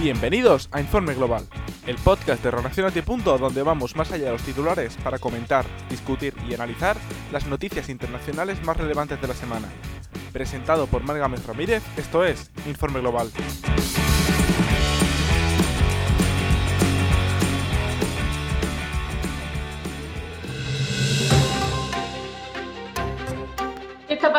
Bienvenidos a Informe Global, el podcast de Relacionate. donde vamos más allá de los titulares para comentar, discutir y analizar las noticias internacionales más relevantes de la semana. Presentado por Margamet Ramírez, esto es Informe Global.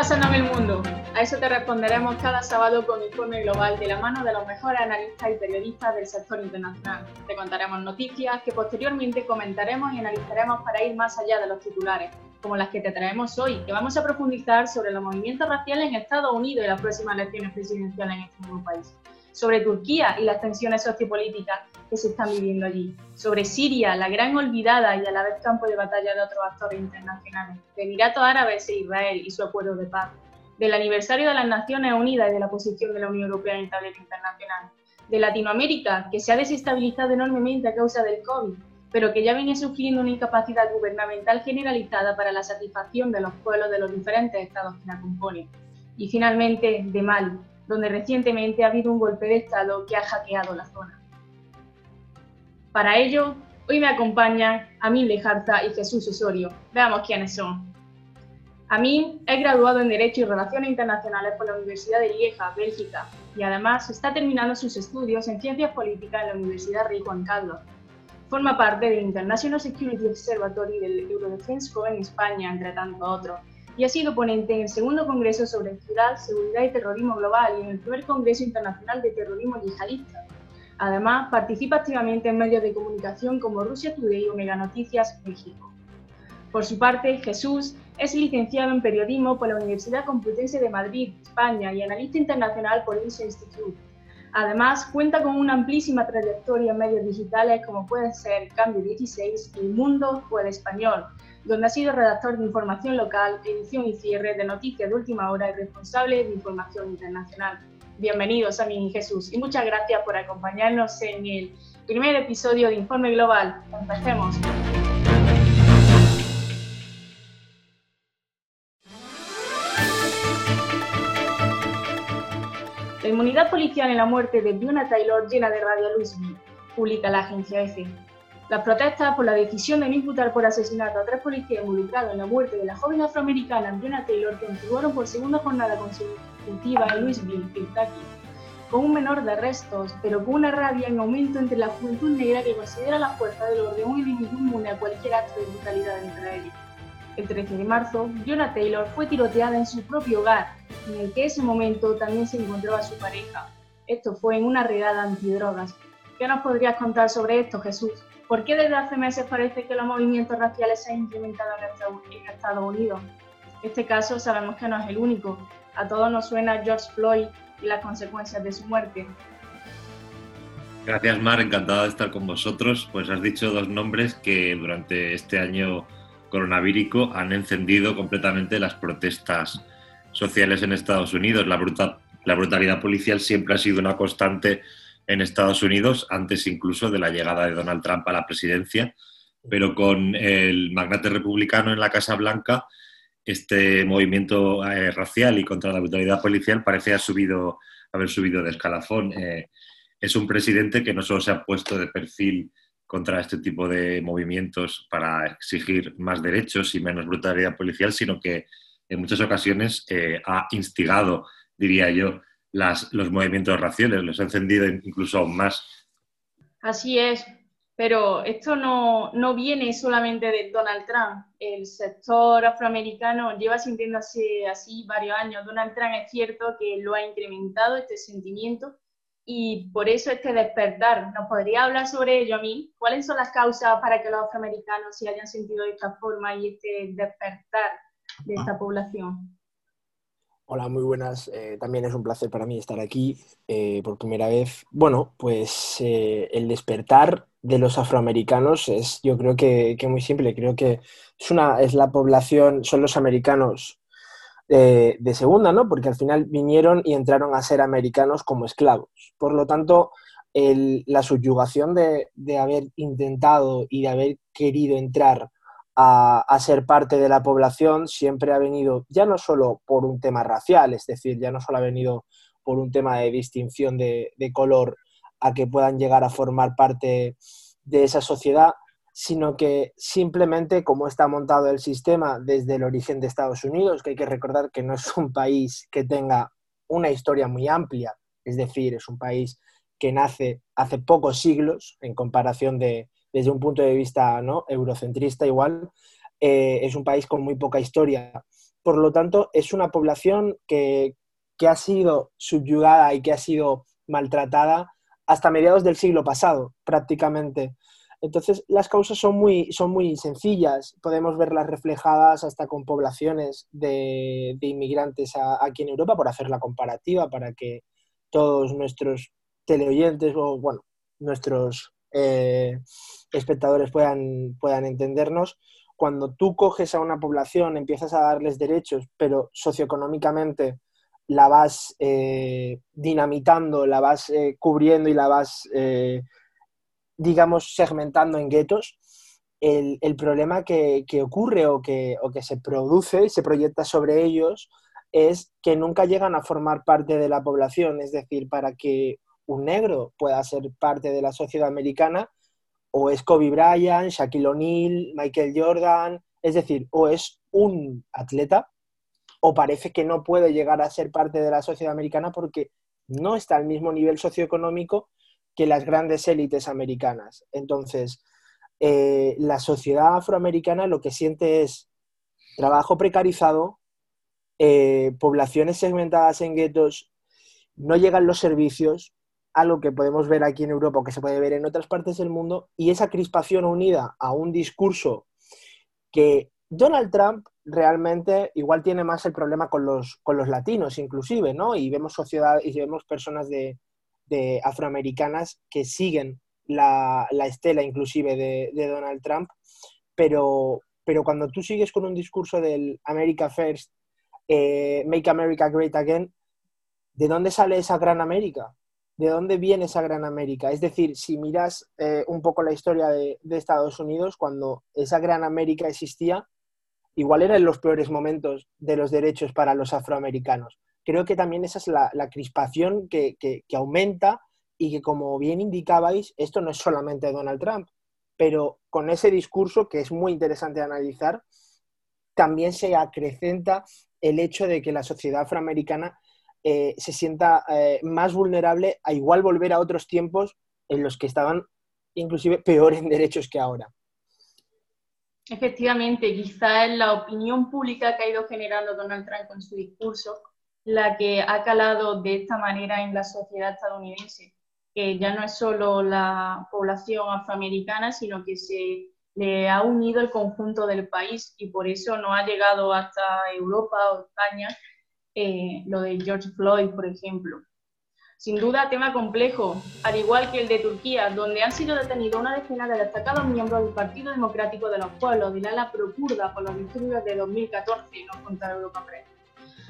Pasando en el mundo? A eso te responderemos cada sábado con Informe Global de la mano de los mejores analistas y periodistas del sector internacional. Te contaremos noticias que posteriormente comentaremos y analizaremos para ir más allá de los titulares, como las que te traemos hoy, que vamos a profundizar sobre los movimientos raciales en Estados Unidos y las próximas elecciones presidenciales en este nuevo país, sobre Turquía y las tensiones sociopolíticas que se están viviendo allí, sobre Siria, la gran olvidada y a la vez campo de batalla de otros actores internacionales, de Emiratos Árabes e Israel y su acuerdo de paz del aniversario de las Naciones Unidas y de la posición de la Unión Europea en el tablero internacional, de Latinoamérica, que se ha desestabilizado enormemente a causa del COVID, pero que ya viene sufriendo una incapacidad gubernamental generalizada para la satisfacción de los pueblos de los diferentes estados que la componen. Y finalmente, de Mali, donde recientemente ha habido un golpe de Estado que ha hackeado la zona. Para ello, hoy me acompañan Amin Lejarza y Jesús Osorio. Veamos quiénes son. Amin es graduado en Derecho y Relaciones Internacionales por la Universidad de Lieja, Bélgica, y además está terminando sus estudios en Ciencias Políticas en la Universidad Rey Juan Carlos. Forma parte del International Security Observatory del Eurodefense Co en España, entre tantos otros, y ha sido ponente en el segundo Congreso sobre Ciudad, Seguridad y Terrorismo Global y en el primer Congreso Internacional de Terrorismo Yihadista. Además, participa activamente en medios de comunicación como Rusia Today o Mega Noticias México. Por su parte, Jesús es licenciado en periodismo por la Universidad Complutense de Madrid, España, y analista internacional por INSE Institute. Además, cuenta con una amplísima trayectoria en medios digitales como puede ser Cambio 16 y Mundo o El Español, donde ha sido redactor de información local, edición y cierre de noticias de última hora y responsable de información internacional. Bienvenidos a mí, Jesús, y muchas gracias por acompañarnos en el primer episodio de Informe Global. Empecemos. La inmunidad policial en la muerte de Breonna Taylor llena de rabia Louisville, publica la agencia EFE. Las protestas por la decisión de no imputar por asesinato a tres policías involucrados en la muerte de la joven afroamericana Breonna Taylor continuaron por segunda jornada consecutiva en Louisville, Kentucky, con un menor de arrestos, pero con una rabia en aumento entre la juventud negra que considera la fuerza del orden enemigo inmune a cualquier acto de brutalidad entre ellos. El 13 de marzo, Breonna Taylor fue tiroteada en su propio hogar, en el que ese momento también se encontraba su pareja. Esto fue en una redada antidrogas. ¿Qué nos podrías contar sobre esto, Jesús? ¿Por qué desde hace meses parece que los movimientos raciales se han implementado en Estados Unidos? Este caso sabemos que no es el único. A todos nos suena George Floyd y las consecuencias de su muerte. Gracias, Mar. Encantado de estar con vosotros. Pues has dicho dos nombres que durante este año coronavírico han encendido completamente las protestas sociales en Estados Unidos. La, la brutalidad policial siempre ha sido una constante en Estados Unidos, antes incluso de la llegada de Donald Trump a la presidencia, pero con el magnate republicano en la Casa Blanca, este movimiento eh, racial y contra la brutalidad policial parece haber subido, haber subido de escalafón. Eh, es un presidente que no solo se ha puesto de perfil contra este tipo de movimientos para exigir más derechos y menos brutalidad policial, sino que en muchas ocasiones eh, ha instigado, diría yo, las, los movimientos raciales, los ha encendido incluso aún más. Así es, pero esto no, no, viene solamente de Donald Trump. El sector afroamericano lleva sintiéndose así varios años. Donald Trump es cierto que lo ha incrementado este sentimiento y por eso este despertar. ¿Nos podría hablar sobre ello a mí? ¿Cuáles son las causas para que los afroamericanos se hayan sentido de esta forma y este despertar de esta población? Hola, muy buenas. Eh, también es un placer para mí estar aquí eh, por primera vez. Bueno, pues eh, el despertar de los afroamericanos es, yo creo que, que, muy simple. Creo que es, una, es la población, son los americanos de segunda, ¿no? Porque al final vinieron y entraron a ser americanos como esclavos. Por lo tanto, la subyugación de, de, haber intentado y de haber querido entrar a, ser parte de la población siempre ha venido ya no solo por un tema racial, es decir, ya no solo ha venido por un tema de distinción de, de color a que puedan llegar a formar parte de esa sociedad, sino que simplemente como está montado el sistema desde el origen de Estados Unidos, que hay que recordar que no es un país que tenga una historia muy amplia, es decir, es un país que nace hace pocos siglos en comparación de, desde un punto de vista ¿no? eurocentrista igual, eh, es un país con muy poca historia. Por lo tanto, es una población que, que ha sido subyugada y que ha sido maltratada hasta mediados del siglo pasado, prácticamente. Entonces, las causas son muy, son muy sencillas. Podemos verlas reflejadas hasta con poblaciones de, inmigrantes aquí en Europa, por hacer la comparativa, para que todos nuestros teleoyentes o, bueno, nuestros eh, espectadores puedan, puedan entendernos. Cuando tú coges a una población, empiezas a darles derechos, pero socioeconómicamente la vas eh, dinamitando, la vas eh, cubriendo y la vas digamos, segmentando en guetos, el, problema que, ocurre o que, o que se produce y se proyecta sobre ellos es que nunca llegan a formar parte de la población. Es decir, para que un negro pueda ser parte de la sociedad americana, o es Kobe Bryant, Shaquille O'Neal, Michael Jordan, es decir, o es un atleta, o parece que no puede llegar a ser parte de la sociedad americana porque no está al mismo nivel socioeconómico que las grandes élites americanas. Entonces, eh, la sociedad afroamericana lo que siente es trabajo precarizado, eh, poblaciones segmentadas en guetos, no llegan los servicios, algo que podemos ver aquí en Europa o que se puede ver en otras partes del mundo, y esa crispación unida a un discurso que Donald Trump realmente igual tiene más el problema con los, con los latinos inclusive, ¿no? Y vemos sociedad y vemos personas de, de afroamericanas que siguen la, estela inclusive de, Donald Trump, pero, pero cuando tú sigues con un discurso del America First, eh, Make America Great Again, ¿de dónde sale esa gran América? ¿De dónde viene esa gran América? Es decir, si miras eh, un poco la historia de, de, Estados Unidos, cuando esa gran América existía, igual eran los peores momentos de los derechos para los afroamericanos creo que también esa es la, crispación que, aumenta y que, como bien indicabais, esto no es solamente Donald Trump, pero con ese discurso, que es muy interesante analizar, también se acrecenta el hecho de que la sociedad afroamericana eh, se sienta eh, más vulnerable a igual volver a otros tiempos en los que estaban inclusive peor en derechos que ahora. Efectivamente, quizá es la opinión pública que ha ido generando Donald Trump con su discurso la que ha calado de esta manera en la sociedad estadounidense, que ya no es solo la población afroamericana, sino que se le ha unido el conjunto del país y por eso no ha llegado hasta Europa o España eh, lo de George Floyd, por ejemplo. Sin duda, tema complejo, al igual que el de Turquía, donde han sido detenidos una decena de destacados miembros del Partido Democrático de los Pueblos de la procurda por los disturbios de 2014, no contra Europa Press.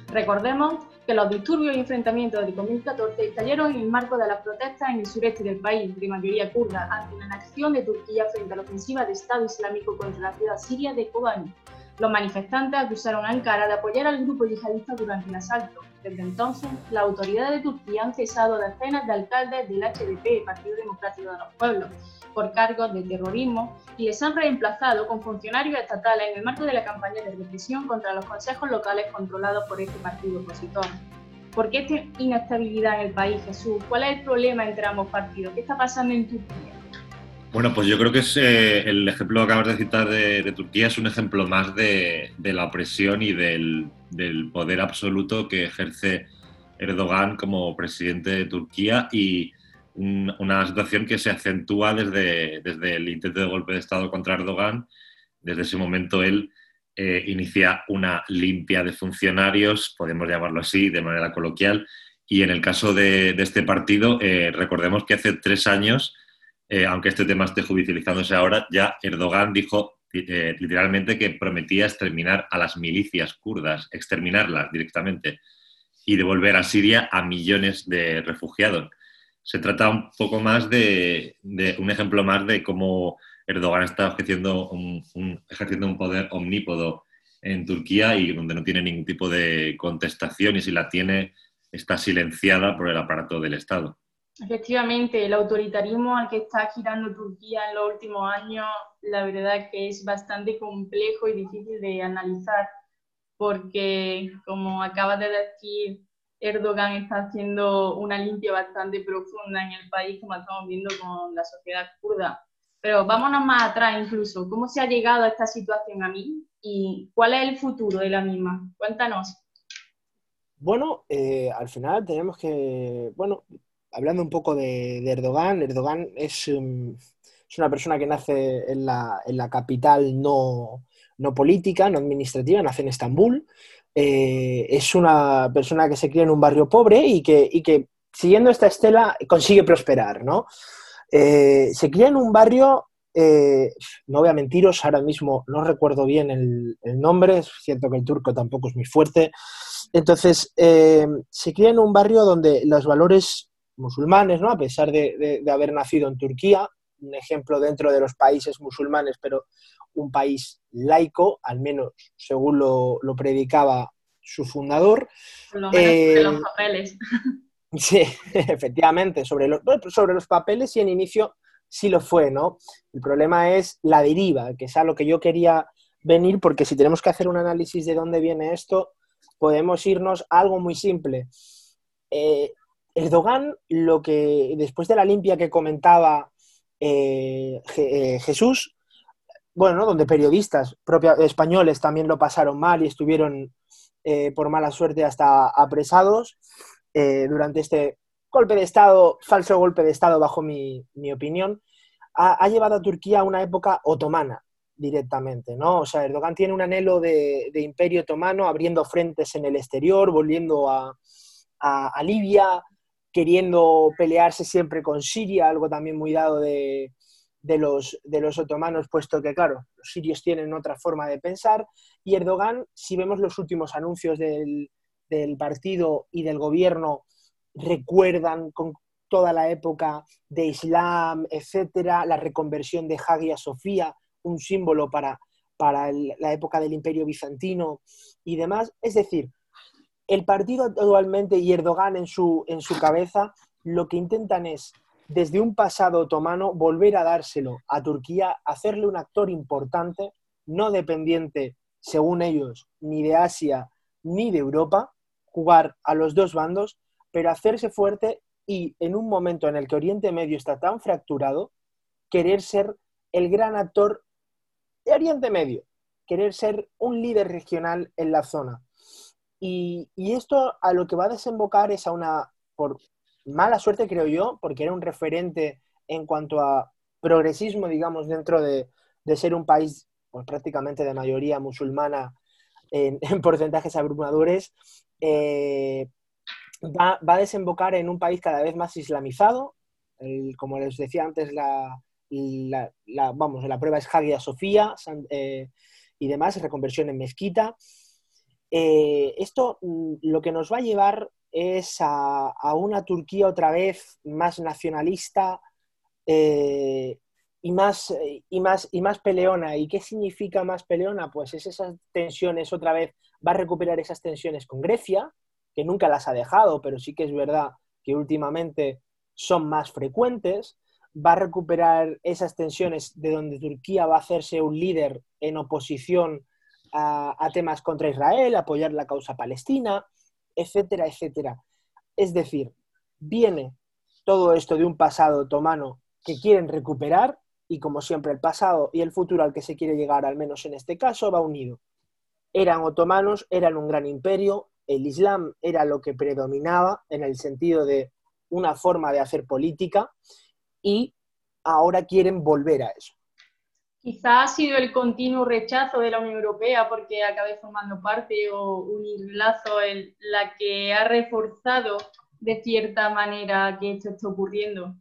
Recordemos que los disturbios y enfrentamientos de 2014 estallaron en el marco de las protestas en el sureste del país, de mayoría kurda, ante la acción de Turquía frente a la ofensiva de Estado Islámico contra la ciudad siria de Kobani. Los manifestantes acusaron a Ankara de apoyar al grupo yihadista durante el asalto. Desde entonces, las autoridades de Turquía han cesado decenas de alcaldes del HDP, Partido Democrático de los Pueblos, por cargos de terrorismo y les han reemplazado con funcionarios estatales en el marco de la campaña de represión contra los consejos locales controlados por este partido opositor. ¿Por qué esta inestabilidad en el país, Jesús? ¿Cuál es el problema entre ambos partidos? ¿Qué está pasando en Turquía? Bueno, pues yo creo que es, eh, el ejemplo que acabas de citar de, Turquía es un ejemplo más de, la opresión y del, del, poder absoluto que ejerce Erdogan como presidente de Turquía y, una situación que se acentúa desde, desde el intento de golpe de Estado contra Erdogan. Desde ese momento él eh, inicia una limpia de funcionarios, podemos llamarlo así, de manera coloquial. Y en el caso de, este partido, eh, recordemos que hace tres años, eh, aunque este tema esté judicializándose ahora, ya Erdogan dijo literalmente que prometía exterminar a las milicias kurdas, exterminarlas directamente y devolver a Siria a millones de refugiados se trata un poco más de, un ejemplo más de cómo Erdogan está ejerciendo un, ejerciendo un poder omnípodo en Turquía y donde no tiene ningún tipo de contestación y si la tiene está silenciada por el aparato del Estado. Efectivamente, el autoritarismo al que está girando Turquía en los últimos años, la verdad que es bastante complejo y difícil de analizar, porque como acabas de decir, Erdogan está haciendo una limpia bastante profunda en el país, como estamos viendo con la sociedad kurda. Pero vámonos más atrás incluso, ¿cómo se ha llegado a esta situación a mí y cuál es el futuro de la misma? Cuéntanos. Bueno, eh, al final tenemos que, bueno, hablando un poco de, Erdogan, Erdogan es, es, una persona que nace en la, en la capital no, no, política, no administrativa, nace en Estambul. Eh, es una persona que se cría en un barrio pobre y que, y que siguiendo esta estela consigue prosperar, ¿no? Eh, se cría en un barrio, eh, no voy a mentiros, ahora mismo no recuerdo bien el, el, nombre, es cierto que el turco tampoco es muy fuerte. Entonces, se cría en un barrio donde los valores musulmanes, ¿no? A pesar de, haber nacido en Turquía, un ejemplo dentro de los países musulmanes, pero un país laico, al menos según lo, predicaba su fundador. Por lo menos los eh, papeles. Sí, efectivamente, sobre los, sobre los papeles y en inicio sí lo fue, ¿no? El problema es la deriva, que es a lo que yo quería venir, porque si tenemos que hacer un análisis de dónde viene esto, podemos irnos a algo muy simple. Eh, Erdogan, lo que después de la limpia que comentaba eh, eh, Jesús, bueno, donde periodistas españoles también lo pasaron mal y estuvieron eh, por mala suerte hasta apresados durante este golpe de Estado, falso golpe de Estado bajo mi, opinión, ha, llevado a Turquía a una época otomana directamente, ¿no? O sea, Erdogan tiene un anhelo de, imperio otomano, abriendo frentes en el exterior, volviendo a Libia, queriendo pelearse siempre con Siria, algo también muy dado de, los, de los otomanos, puesto que, claro, los sirios tienen otra forma de pensar, y Erdogan, si vemos los últimos anuncios del, partido y del gobierno, recuerdan con toda la época de Islam, etcétera, la reconversión de Hagia Sofía, un símbolo para, para la época del imperio bizantino y demás. Es decir, el partido actualmente y Erdogan en su, en su cabeza lo que intentan es, desde un pasado otomano, volver a dárselo a Turquía, hacerle un actor importante, no dependiente, según ellos, ni de Asia ni de Europa, jugar a los dos bandos, pero hacerse fuerte y en un momento en el que Oriente Medio está tan fracturado, querer ser el gran actor de Oriente Medio, querer ser un líder regional en la zona. Y, esto a lo que va a desembocar es a una, por mala suerte creo yo, porque era un referente en cuanto a progresismo, digamos, dentro de, ser un país pues, prácticamente de mayoría musulmana en, porcentajes abrumadores, eh, va, a desembocar en un país cada vez más islamizado. como les decía antes, la, vamos, la prueba es Hagia Sofía eh, y demás, reconversión en mezquita. Eh, esto mm, lo que nos va a llevar es a, una Turquía otra vez más nacionalista eh, y, más, y, más, y más peleona. ¿Y qué significa más peleona? Pues es esas tensiones otra vez, va a recuperar esas tensiones con Grecia, que nunca las ha dejado, pero sí que es verdad que últimamente son más frecuentes. Va a recuperar esas tensiones de donde Turquía va a hacerse un líder en oposición a, temas contra Israel, apoyar la causa palestina, etcétera, etcétera. Es decir, viene todo esto de un pasado otomano que quieren recuperar y como siempre el pasado y el futuro al que se quiere llegar, al menos en este caso, va unido. Eran otomanos, eran un gran imperio, el Islam era lo que predominaba en el sentido de una forma de hacer política y ahora quieren volver a eso. Quizá ha sido el continuo rechazo de la Unión Europea porque acabe formando parte o un lazo la que ha reforzado de cierta manera que esto está ocurriendo.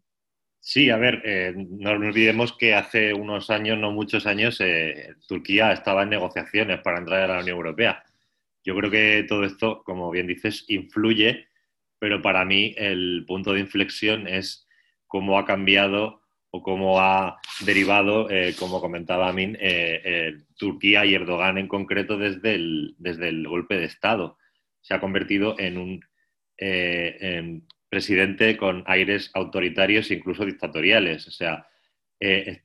Sí, a ver, eh, no olvidemos que hace unos años, no muchos años, eh, Turquía estaba en negociaciones para entrar a la Unión Europea. Yo creo que todo esto, como bien dices, influye, pero para mí el punto de inflexión es cómo ha cambiado o cómo ha derivado, eh, como comentaba Amin, eh, eh, Turquía y Erdogan en concreto desde el, desde el golpe de Estado. Se ha convertido en un, presidente con aires autoritarios e incluso dictatoriales. O sea,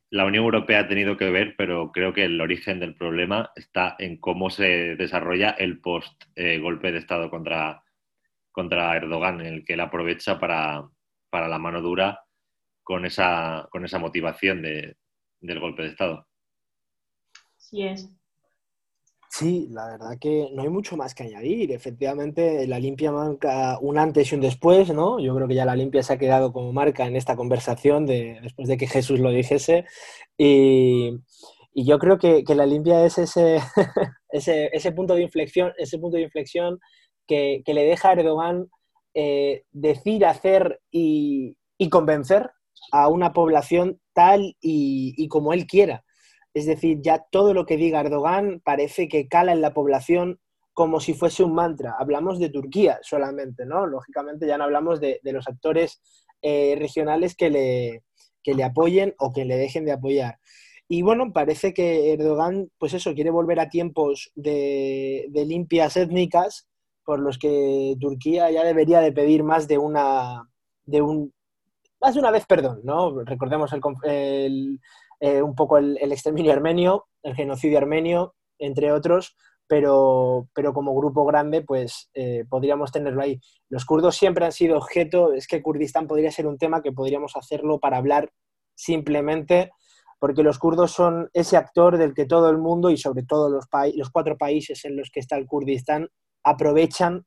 la Unión Europea ha tenido que ver, pero creo que el origen del problema está en cómo se desarrolla el post-golpe de Estado contra, contra Erdogan, en el que él aprovecha para, para la mano dura con esa, con esa motivación de, del golpe de Estado. Sí es. Sí, la verdad que no hay mucho más que añadir. Efectivamente, la limpia marca un antes y un después, ¿no? Yo creo que ya la limpia se ha quedado como marca en esta conversación de, después de que Jesús lo dijese. Y, yo creo que, la limpia es ese, ese, punto de inflexión, ese punto de inflexión que, le deja a Erdogan eh, decir, hacer y, convencer a una población tal y como él quiera. Es decir, ya todo lo que diga Erdogan parece que cala en la población como si fuese un mantra. Hablamos de Turquía solamente, ¿no? Lógicamente ya no hablamos de, los actores eh, regionales que le, le apoyen o que le dejen de apoyar. Y bueno, parece que Erdogan, pues eso, quiere volver a tiempos de, limpias étnicas por los que Turquía ya debería de pedir más de una, de un, más de una vez perdón, ¿no? Recordemos eh, un poco el, exterminio armenio, el genocidio armenio, entre otros, pero, pero como grupo grande, pues eh, podríamos tenerlo ahí. Los kurdos siempre han sido objeto, es que Kurdistán podría ser un tema que podríamos hacerlo para hablar simplemente, porque los kurdos son ese actor del que todo el mundo y sobre todo los, los cuatro países en los que está el Kurdistán aprovechan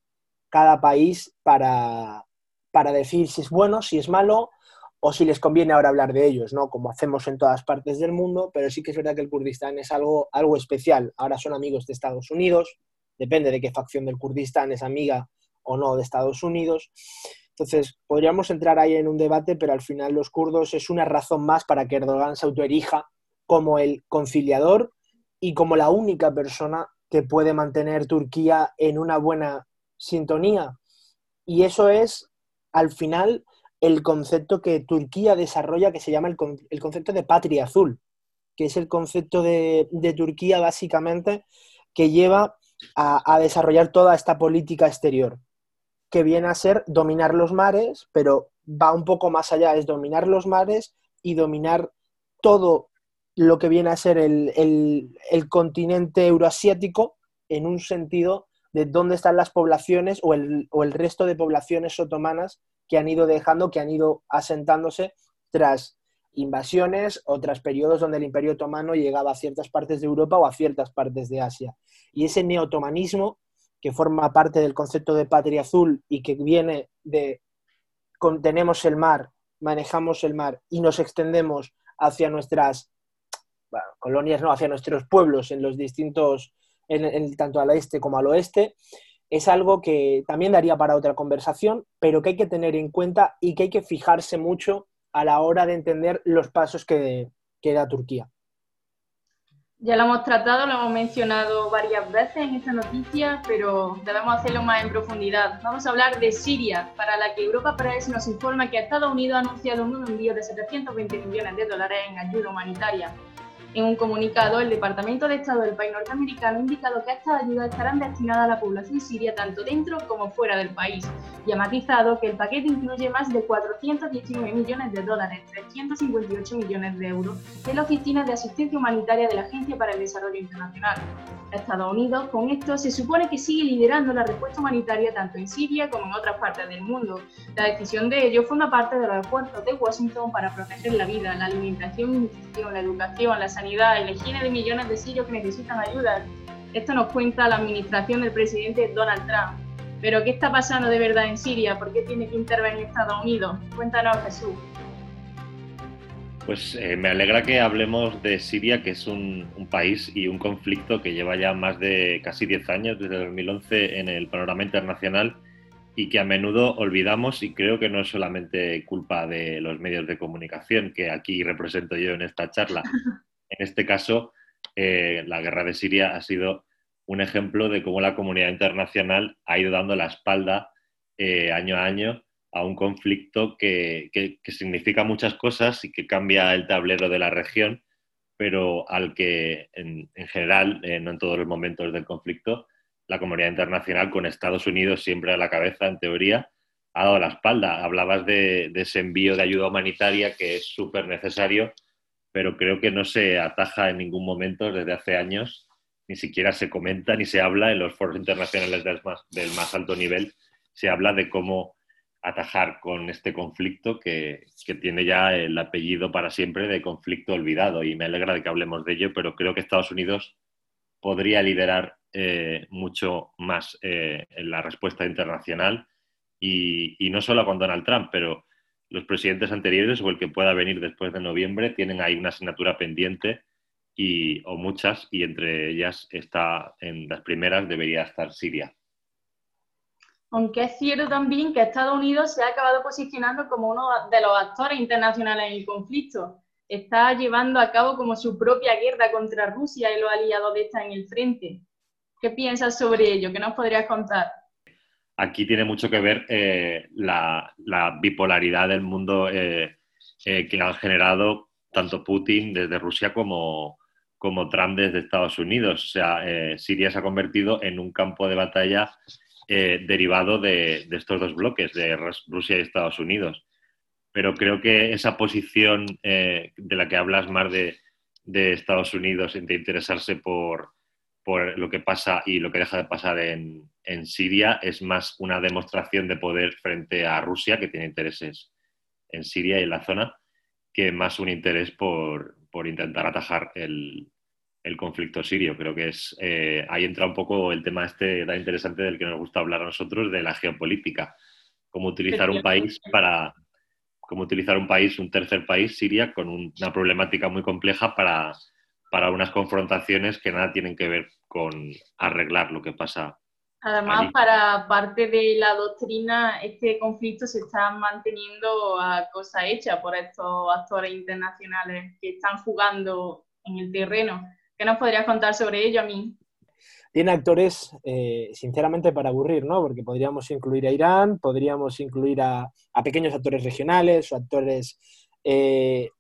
cada país para, para decir si es bueno, si es malo, o si les conviene ahora hablar de ellos, ¿no? Como hacemos en todas partes del mundo, pero sí que es verdad que el Kurdistán es algo, algo especial. Ahora son amigos de Estados Unidos, depende de qué facción del Kurdistán es amiga o no de Estados Unidos. Entonces, podríamos entrar ahí en un debate, pero al final los kurdos es una razón más para que Erdogan se autoerija como el conciliador y como la única persona que puede mantener Turquía en una buena sintonía. Y eso es, al final, el concepto que Turquía desarrolla que se llama el, concepto de patria azul, que es el concepto de, Turquía básicamente que lleva a, desarrollar toda esta política exterior, que viene a ser dominar los mares, pero va un poco más allá, es dominar los mares y dominar todo lo que viene a ser el, el continente euroasiático en un sentido de dónde están las poblaciones o el, o el resto de poblaciones otomanas que han ido dejando, que han ido asentándose tras invasiones o tras periodos donde el Imperio Otomano llegaba a ciertas partes de Europa o a ciertas partes de Asia. Y ese neotomanismo, que forma parte del concepto de patria azul y que viene de contenemos el mar, manejamos el mar y nos extendemos hacia nuestras colonias, no, hacia nuestros pueblos en los distintos, en, tanto al este como al oeste, es algo que también daría para otra conversación, pero que hay que tener en cuenta y que hay que fijarse mucho a la hora de entender los pasos que, da Turquía. Ya lo hemos tratado, lo hemos mencionado varias veces en esta noticia, pero debemos hacerlo más en profundidad. Vamos a hablar de Siria, para la que Europa Press nos informa que Estados Unidos ha anunciado un envío de 720 millones de dólares en ayuda humanitaria. En un comunicado, el Departamento de Estado del país norteamericano ha indicado que estas ayudas estarán destinadas a la población siria tanto dentro como fuera del país y ha matizado que el paquete incluye más de 419 millones de dólares, 358 millones de euros de la Oficina de Asistencia Humanitaria de la Agencia para el Desarrollo Internacional. Estados Unidos, con esto, se supone que sigue liderando la respuesta humanitaria tanto en Siria como en otras partes del mundo. La decisión de ello forma parte de los esfuerzos de Washington para proteger la vida, la alimentación, la educación, la sanidad y la higiene de millones de sirios que necesitan ayuda. Esto nos cuenta la administración del presidente Donald Trump. Pero ¿qué está pasando de verdad en Siria? ¿Por qué tiene que intervenir Estados Unidos? Cuéntanos, Jesús. Pues eh, me alegra que hablemos de Siria, que es un, un, país y un conflicto que lleva ya más de casi 10 años, desde 2011, en el panorama internacional y que a menudo olvidamos y creo que no es solamente culpa de los medios de comunicación que aquí represento yo en esta charla, En este caso, eh, la guerra de Siria ha sido un ejemplo de cómo la comunidad internacional ha ido dando la espalda eh, año a año a un conflicto que, significa muchas cosas y que cambia el tablero de la región, pero al que en, general, eh, no en todos los momentos del conflicto, la comunidad internacional, con Estados Unidos siempre a la cabeza, en teoría, ha dado la espalda. Hablabas de, ese envío de ayuda humanitaria que es súper necesario, pero creo que no se ataja en ningún momento desde hace años, ni siquiera se comenta ni se habla en los foros internacionales del más, alto nivel, se habla de cómo atajar con este conflicto que, tiene ya el apellido para siempre de conflicto olvidado y me alegra de que hablemos de ello, pero creo que Estados Unidos podría liderar eh, mucho más eh, la respuesta internacional y, no solo con Donald Trump, pero los presidentes anteriores o el que pueda venir después de noviembre tienen ahí una asignatura pendiente y, o muchas y entre ellas está en las primeras debería estar Siria. Aunque es cierto también que Estados Unidos se ha acabado posicionando como uno de los actores internacionales en el conflicto. Está llevando a cabo como su propia guerra contra Rusia y los aliados de esta en el frente. ¿Qué piensas sobre ello? ¿Qué nos podrías contar? Aquí tiene mucho que ver eh, la, bipolaridad del mundo eh, eh, que han generado tanto Putin desde Rusia como, como Trump desde Estados Unidos. O sea, Siria se ha convertido en un campo de batalla derivado de, estos dos bloques, de Rusia y Estados Unidos. Pero creo que esa posición de la que hablas más de, de Estados Unidos, de interesarse por, por lo que pasa y lo que deja de pasar en, Siria es más una demostración de poder frente a Rusia, que tiene intereses en Siria y en la zona, que más un interés por, intentar atajar el, conflicto sirio. Creo que es eh, ahí entra un poco el tema este tan interesante del que nos gusta hablar a nosotros, de la geopolítica. Cómo utilizar un país para cómo utilizar un país, un tercer país, Siria, con una problemática muy compleja para, para unas confrontaciones que nada tienen que ver con arreglar lo que pasa. Además, para parte de la doctrina, este conflicto se está manteniendo a cosa hecha por estos actores internacionales que están jugando en el terreno. ¿Qué nos podrías contar sobre ello a mí? Tiene actores, eh, sinceramente, para aburrir, ¿no? Porque podríamos incluir a Irán, podríamos incluir a, pequeños actores regionales o actores eh,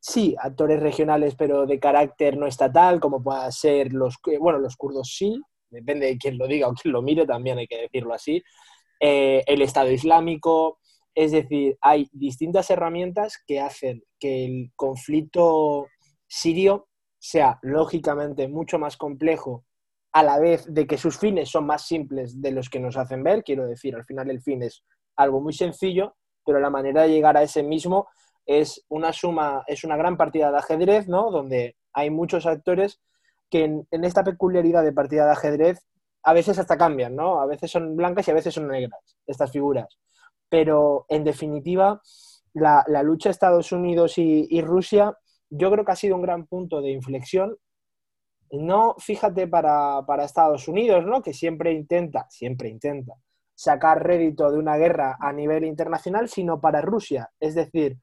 sí, actores regionales, pero de carácter no estatal, como puedan ser los, bueno, los kurdos sí, depende de quién lo diga o quién lo mire, también hay que decirlo así, eh, el Estado Islámico, es decir, hay distintas herramientas que hacen que el conflicto sirio sea lógicamente mucho más complejo a la vez de que sus fines son más simples de los que nos hacen ver, quiero decir, al final el fin es algo muy sencillo, pero la manera de llegar a ese mismo es una suma, es una gran partida de ajedrez, ¿no? Donde hay muchos actores que en, esta peculiaridad de partida de ajedrez a veces hasta cambian, ¿no? A veces son blancas y a veces son negras estas figuras. Pero en definitiva, la, lucha Estados Unidos y, Rusia yo creo que ha sido un gran punto de inflexión. No, fíjate, para, para Estados Unidos, ¿no? Que siempre intenta, siempre intenta sacar rédito de una guerra a nivel internacional, sino para Rusia. Es decir,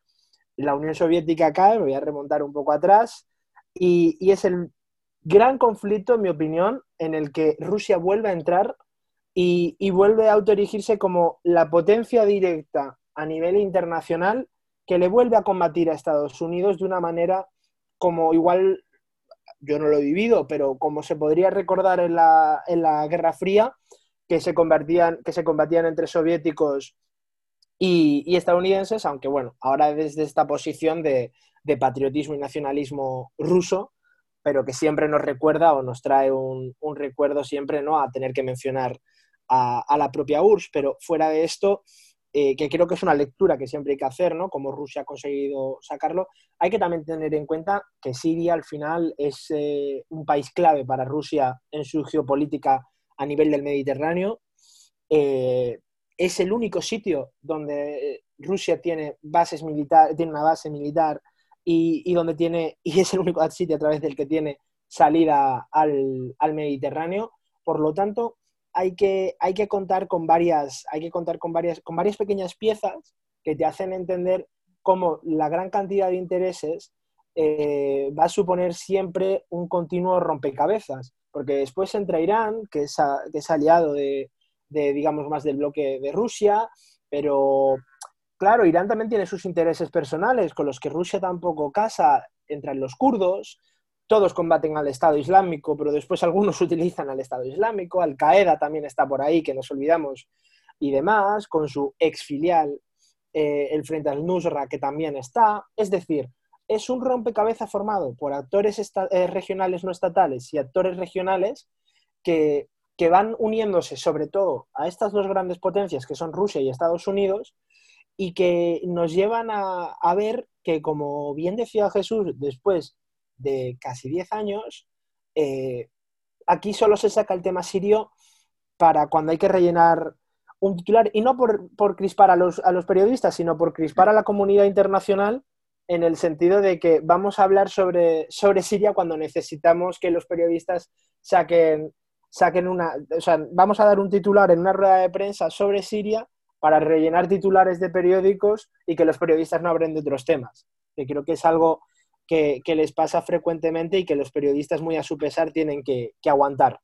la Unión Soviética cae, me voy a remontar un poco atrás, y, es el gran conflicto, en mi opinión, en el que Rusia vuelve a entrar y, vuelve a autoerigirse como la potencia directa a nivel internacional que le vuelve a combatir a Estados Unidos de una manera como igual, yo no lo he vivido, pero como se podría recordar en la, en la Guerra Fría, que se, convertían, que se combatían entre soviéticos y, estadounidenses, aunque bueno, ahora desde esta posición de, patriotismo y nacionalismo ruso, pero que siempre nos recuerda o nos trae un, recuerdo siempre ¿no? a tener que mencionar a, la propia URSS, pero fuera de esto, eh, que creo que es una lectura que siempre hay que hacer, ¿no? como Rusia ha conseguido sacarlo, hay que también tener en cuenta que Siria al final es eh, un país clave para Rusia en su geopolítica a nivel del Mediterráneo. Eh, es el único sitio donde eh, Rusia tiene bases militar, tiene una base militar y, donde tiene, y es el único sitio a través del que tiene salida al, Mediterráneo. Por lo tanto, hay que, hay que contar con varias, hay que contar con varias, con varias pequeñas piezas que te hacen entender cómo la gran cantidad de intereses eh, va a suponer siempre un continuo rompecabezas. Porque después entra Irán, que que es aliado de, digamos, más del bloque de Rusia, pero claro, Irán también tiene sus intereses personales con los que Rusia tampoco casa, entran los kurdos, todos combaten al Estado Islámico, pero después algunos utilizan al Estado Islámico, Al Qaeda también está por ahí, que nos olvidamos y demás, con su ex filial, eh, el Frente al Nusra, que también está. Es decir, es un rompecabezas formado por actores eh, regionales no estatales y actores regionales que, van uniéndose sobre todo a estas dos grandes potencias que son Rusia y Estados Unidos y que nos llevan a, ver que, como bien decía Jesús, después de casi 10 años, eh, aquí solo se saca el tema sirio para cuando hay que rellenar un titular, y no por, por crispar a los, a los periodistas, sino por crispar a la comunidad internacional en el sentido de que vamos a hablar sobre, sobre Siria cuando necesitamos que los periodistas saquen, saquen una... O sea, vamos a dar un titular en una rueda de prensa sobre Siria para rellenar titulares de periódicos y que los periodistas no hablen de otros temas. Que creo que es algo que, les pasa frecuentemente y que los periodistas, muy a su pesar, tienen que, aguantar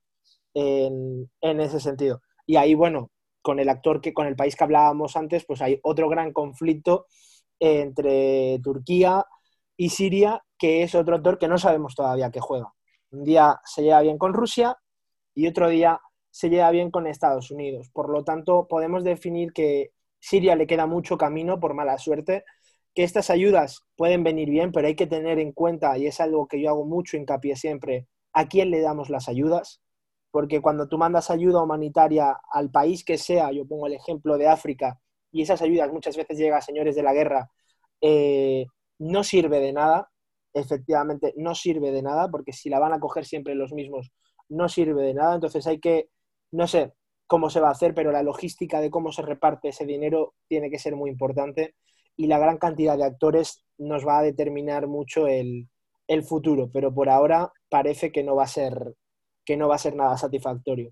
en, en, ese sentido. Y ahí, bueno, con el actor que, con el país que hablábamos antes, pues hay otro gran conflicto entre Turquía y Siria, que es otro actor que no sabemos todavía que juega. Un día se lleva bien con Rusia y otro día se lleva bien con Estados Unidos. Por lo tanto, podemos definir que Siria le queda mucho camino por mala suerte, que estas ayudas pueden venir bien, pero hay que tener en cuenta, y es algo que yo hago mucho hincapié siempre, a quién le damos las ayudas, porque cuando tú mandas ayuda humanitaria al país que sea, yo pongo el ejemplo de África, y esas ayudas muchas veces llegan a señores de la guerra, eh, no sirve de nada, efectivamente no sirve de nada, porque si la van a coger siempre los mismos, no sirve de nada, entonces hay que, no sé cómo se va a hacer, pero la logística de cómo se reparte ese dinero tiene que ser muy importante y la gran cantidad de actores nos va a determinar mucho el, el futuro, pero por ahora parece que no va a ser, que no va a ser nada satisfactorio.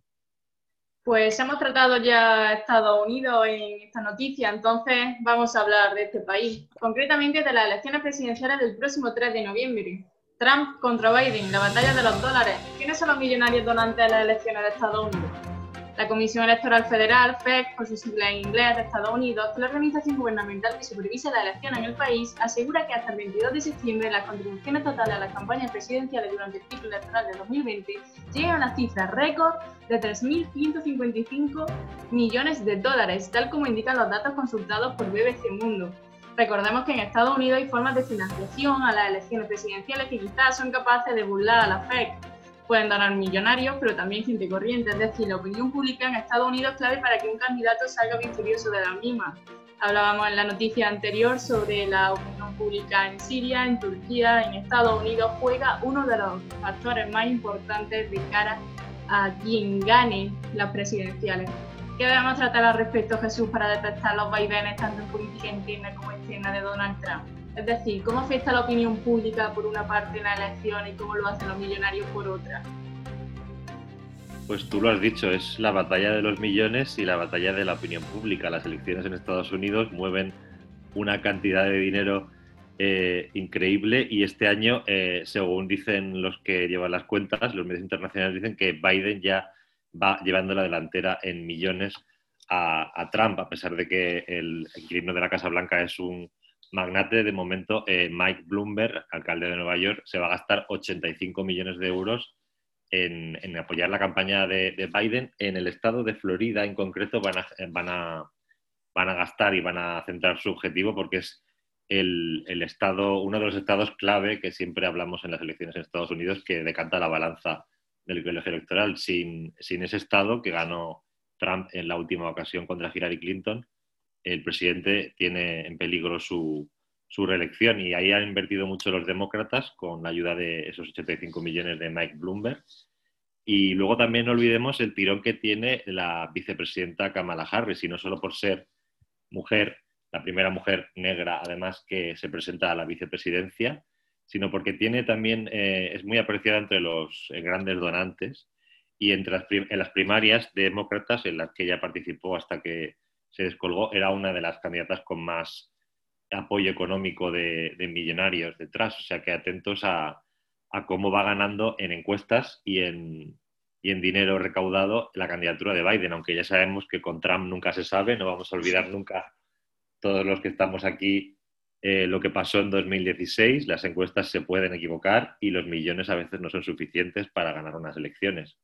Pues hemos tratado ya Estados Unidos en esta noticia, entonces vamos a hablar de este país, concretamente de las elecciones presidenciales del próximo 3 de noviembre. Trump contra Biden, la batalla de los dólares. ¿Quiénes son los millonarios donantes de las elecciones de Estados Unidos? La Comisión Electoral Federal, FED, por su sigla en inglés de Estados Unidos, que la organización gubernamental que supervisa la elección en el país, asegura que hasta el 22 de septiembre las contribuciones totales a las campañas presidenciales durante el ciclo electoral de 2020 llegan a una cifra récord de 3.155 millones de dólares, tal como indican los datos consultados por BBC Mundo. Recordemos que en Estados Unidos hay formas de financiación a las elecciones presidenciales que quizás son capaces de burlar a la FED pueden donar millonarios, pero también gente corriente. Es decir, la opinión pública en Estados Unidos es clave para que un candidato salga victorioso de la misma. Hablábamos en la noticia anterior sobre la opinión pública en Siria, en Turquía, en Estados Unidos. Juega uno de los factores más importantes de cara a quien gane las presidenciales. ¿Qué debemos tratar al respecto, Jesús, para detectar los vaivenes tanto en política interna como externa de Donald Trump? Es decir, cómo afecta la opinión pública por una parte en la elección y cómo lo hacen los millonarios por otra. Pues tú lo has dicho, es la batalla de los millones y la batalla de la opinión pública. Las elecciones en Estados Unidos mueven una cantidad de dinero eh, increíble y este año, eh, según dicen los que llevan las cuentas, los medios internacionales dicen que Biden ya va llevando la delantera en millones a, Trump, a pesar de que el inquilino de la Casa Blanca es un magnate, de momento, eh, Mike Bloomberg, alcalde de Nueva York, se va a gastar 85 millones de euros en, apoyar la campaña de, Biden. En el estado de Florida, en concreto, van a, a gastar y van a centrar su objetivo porque es el, estado, uno de los estados clave que siempre hablamos en las elecciones en Estados Unidos que decanta la balanza del colegio electoral. Sin ese estado que ganó Trump en la última ocasión contra Hillary Clinton, el presidente tiene en peligro su, reelección y ahí han invertido mucho los demócratas con la ayuda de esos 85 millones de Mike Bloomberg. Y luego también no olvidemos el tirón que tiene la vicepresidenta Kamala Harris, y no solo por ser mujer, la primera mujer negra además que se presenta a la vicepresidencia, sino porque tiene también, eh, es muy apreciada entre los eh, grandes donantes y entre en las primarias demócratas en las que ella participó hasta que se descolgó, era una de las candidatas con más apoyo económico de, millonarios detrás. O sea que atentos a, cómo va ganando en encuestas y en, en dinero recaudado la candidatura de Biden, aunque ya sabemos que con Trump nunca se sabe, no vamos a olvidar nunca todos los que estamos aquí eh, lo que pasó en 2016, las encuestas se pueden equivocar y los millones a veces no son suficientes para ganar unas elecciones.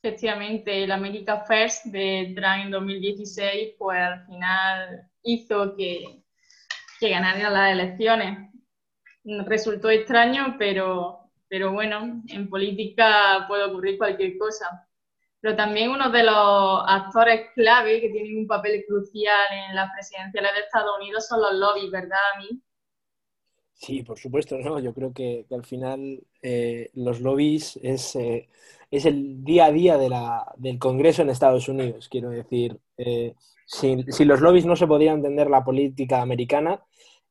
Efectivamente, el America First de Trump en 2016, pues al final hizo que, que ganara las elecciones. Resultó extraño, pero, pero bueno, en política puede ocurrir cualquier cosa. Pero también uno de los actores clave que tienen un papel crucial en las presidenciales de Estados Unidos son los lobbies, ¿verdad, mí? Sí, por supuesto, ¿no? Yo creo que, al final eh, los lobbies es, eh, es, el día a día del Congreso en Estados Unidos. Quiero decir, eh, sin, los lobbies no se podría entender la política americana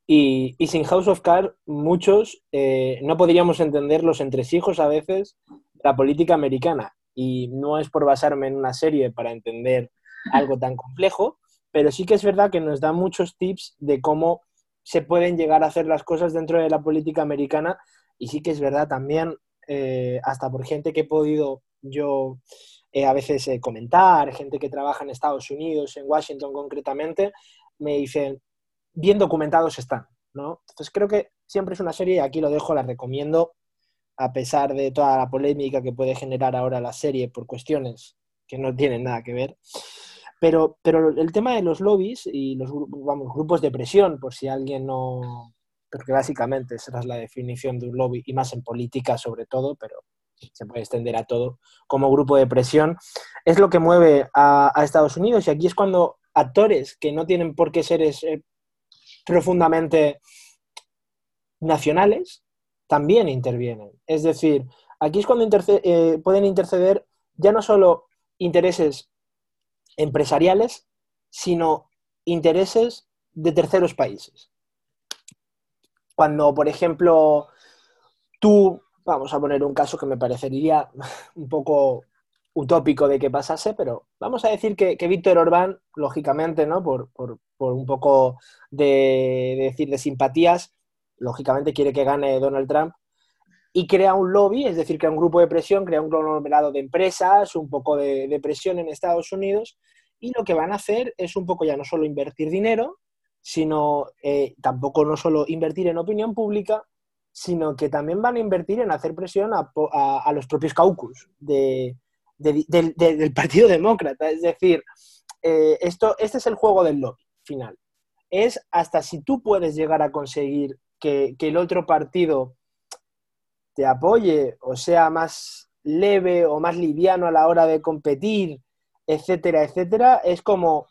y, y sin House of Cards muchos no podríamos entender los entresijos a veces la política americana. Y no es por basarme en una serie para entender algo tan complejo, pero sí que es verdad que nos da muchos tips de cómo se pueden llegar a hacer las cosas dentro de la política americana y sí que es verdad también, eh, hasta por gente que he podido yo eh, a veces eh, comentar, gente que trabaja en Estados Unidos, en Washington concretamente, me dicen, bien documentados están, ¿no? Entonces creo que siempre es una serie, y aquí lo dejo, la recomiendo, a pesar de toda la polémica que puede generar ahora la serie por cuestiones que no tienen nada que ver. Pero, pero el tema de los lobbies y los grupos de presión, por si alguien no... Porque básicamente esa es la definición de un lobby, y más en política sobre todo, pero se puede extender a todo, como grupo de presión, es lo que mueve a, Estados Unidos. Y aquí es cuando actores que no tienen por qué ser eh, profundamente nacionales también intervienen. Es decir, aquí es cuando eh, pueden interceder ya no solo intereses empresariales, sino intereses de terceros países. Cuando, por ejemplo, tú, vamos a poner un caso que me parecería un poco utópico de que pasase, pero vamos a decir que, Víctor Orbán, lógicamente, ¿no? Por, un poco de, decir de simpatías, lógicamente quiere que gane Donald Trump y crea un lobby, es decir, crea un grupo de presión, crea un conglomerado de empresas, un poco de, presión en Estados Unidos, y lo que van a hacer es un poco ya no solo invertir dinero, sino eh, tampoco no solo invertir en opinión pública, sino que también van a invertir en hacer presión a, los propios caucus del Partido Demócrata. Es decir, eh, esto, este es el juego del lobby final. Es hasta si tú puedes llegar a conseguir que, que el otro partido te apoye o sea más leve o más liviano a la hora de competir, etcétera, etcétera, es como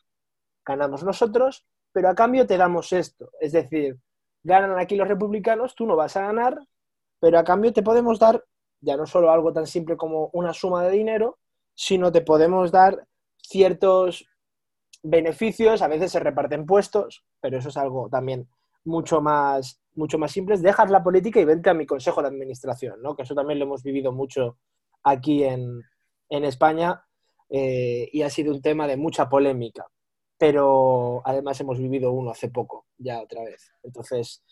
ganamos nosotros, pero a cambio te damos esto. Es decir, ganan aquí los republicanos, tú no vas a ganar, pero a cambio te podemos dar ya no solo algo tan simple como una suma de dinero, sino te podemos dar ciertos beneficios, a veces se reparten puestos, pero eso es algo también mucho más mucho más simples, dejas la política y vente a mi consejo de administración, ¿no? que eso también lo hemos vivido mucho aquí en, España eh, y ha sido un tema de mucha polémica, pero además hemos vivido uno hace poco, ya otra vez. Entonces,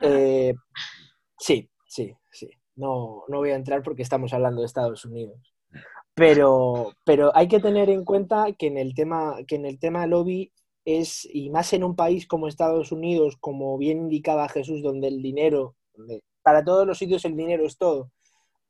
eh, sí, sí, sí. No, no voy a entrar porque estamos hablando de Estados Unidos. Pero, pero hay que tener en cuenta que en el tema, que en el tema lobby es, y más en un país como Estados Unidos, como bien indicaba Jesús, donde el dinero, para todos los sitios el dinero es todo,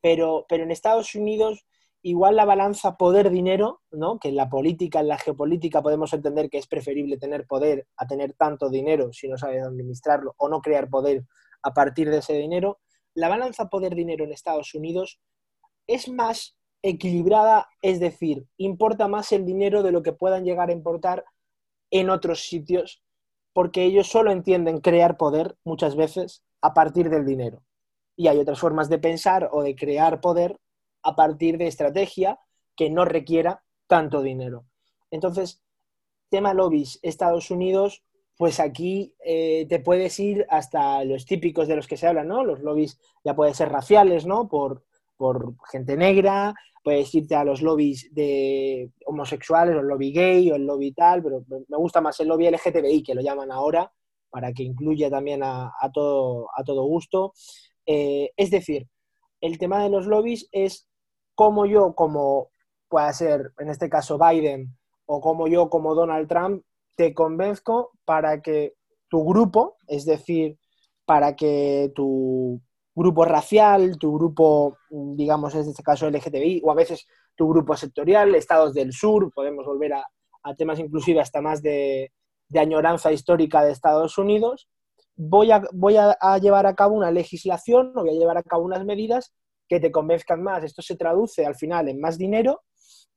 pero, pero en Estados Unidos igual la balanza poder-dinero, ¿no? que en la política, en la geopolítica podemos entender que es preferible tener poder a tener tanto dinero si no sabes administrarlo o no crear poder a partir de ese dinero, la balanza poder-dinero en Estados Unidos es más equilibrada, es decir, importa más el dinero de lo que puedan llegar a importar en otros sitios porque ellos solo entienden crear poder muchas veces a partir del dinero. Y hay otras formas de pensar o de crear poder a partir de estrategia que no requiera tanto dinero. Entonces, tema lobbies, Estados Unidos, pues aquí eh, te puedes ir hasta los típicos de los que se habla, ¿no? Los lobbies ya pueden ser raciales, ¿no? Por, por gente negra, puedes irte a los lobbies de homosexuales, o el lobby gay, o el lobby tal, pero me gusta más el lobby LGTBI, que lo llaman ahora, para que incluya también a, todo, a todo gusto. Eh, es decir, el tema de los lobbies es cómo yo, como pueda ser en este caso Biden, o como yo, como Donald Trump, te convenzco para que tu grupo, es decir, para que tu grupo racial, tu grupo, digamos, en este caso LGTBI, o a veces tu grupo sectorial, estados del sur, podemos volver a, temas inclusive hasta más de, añoranza histórica de Estados Unidos, voy, a, voy a, llevar a cabo una legislación, voy a llevar a cabo unas medidas que te convenzcan más. Esto se traduce al final en más dinero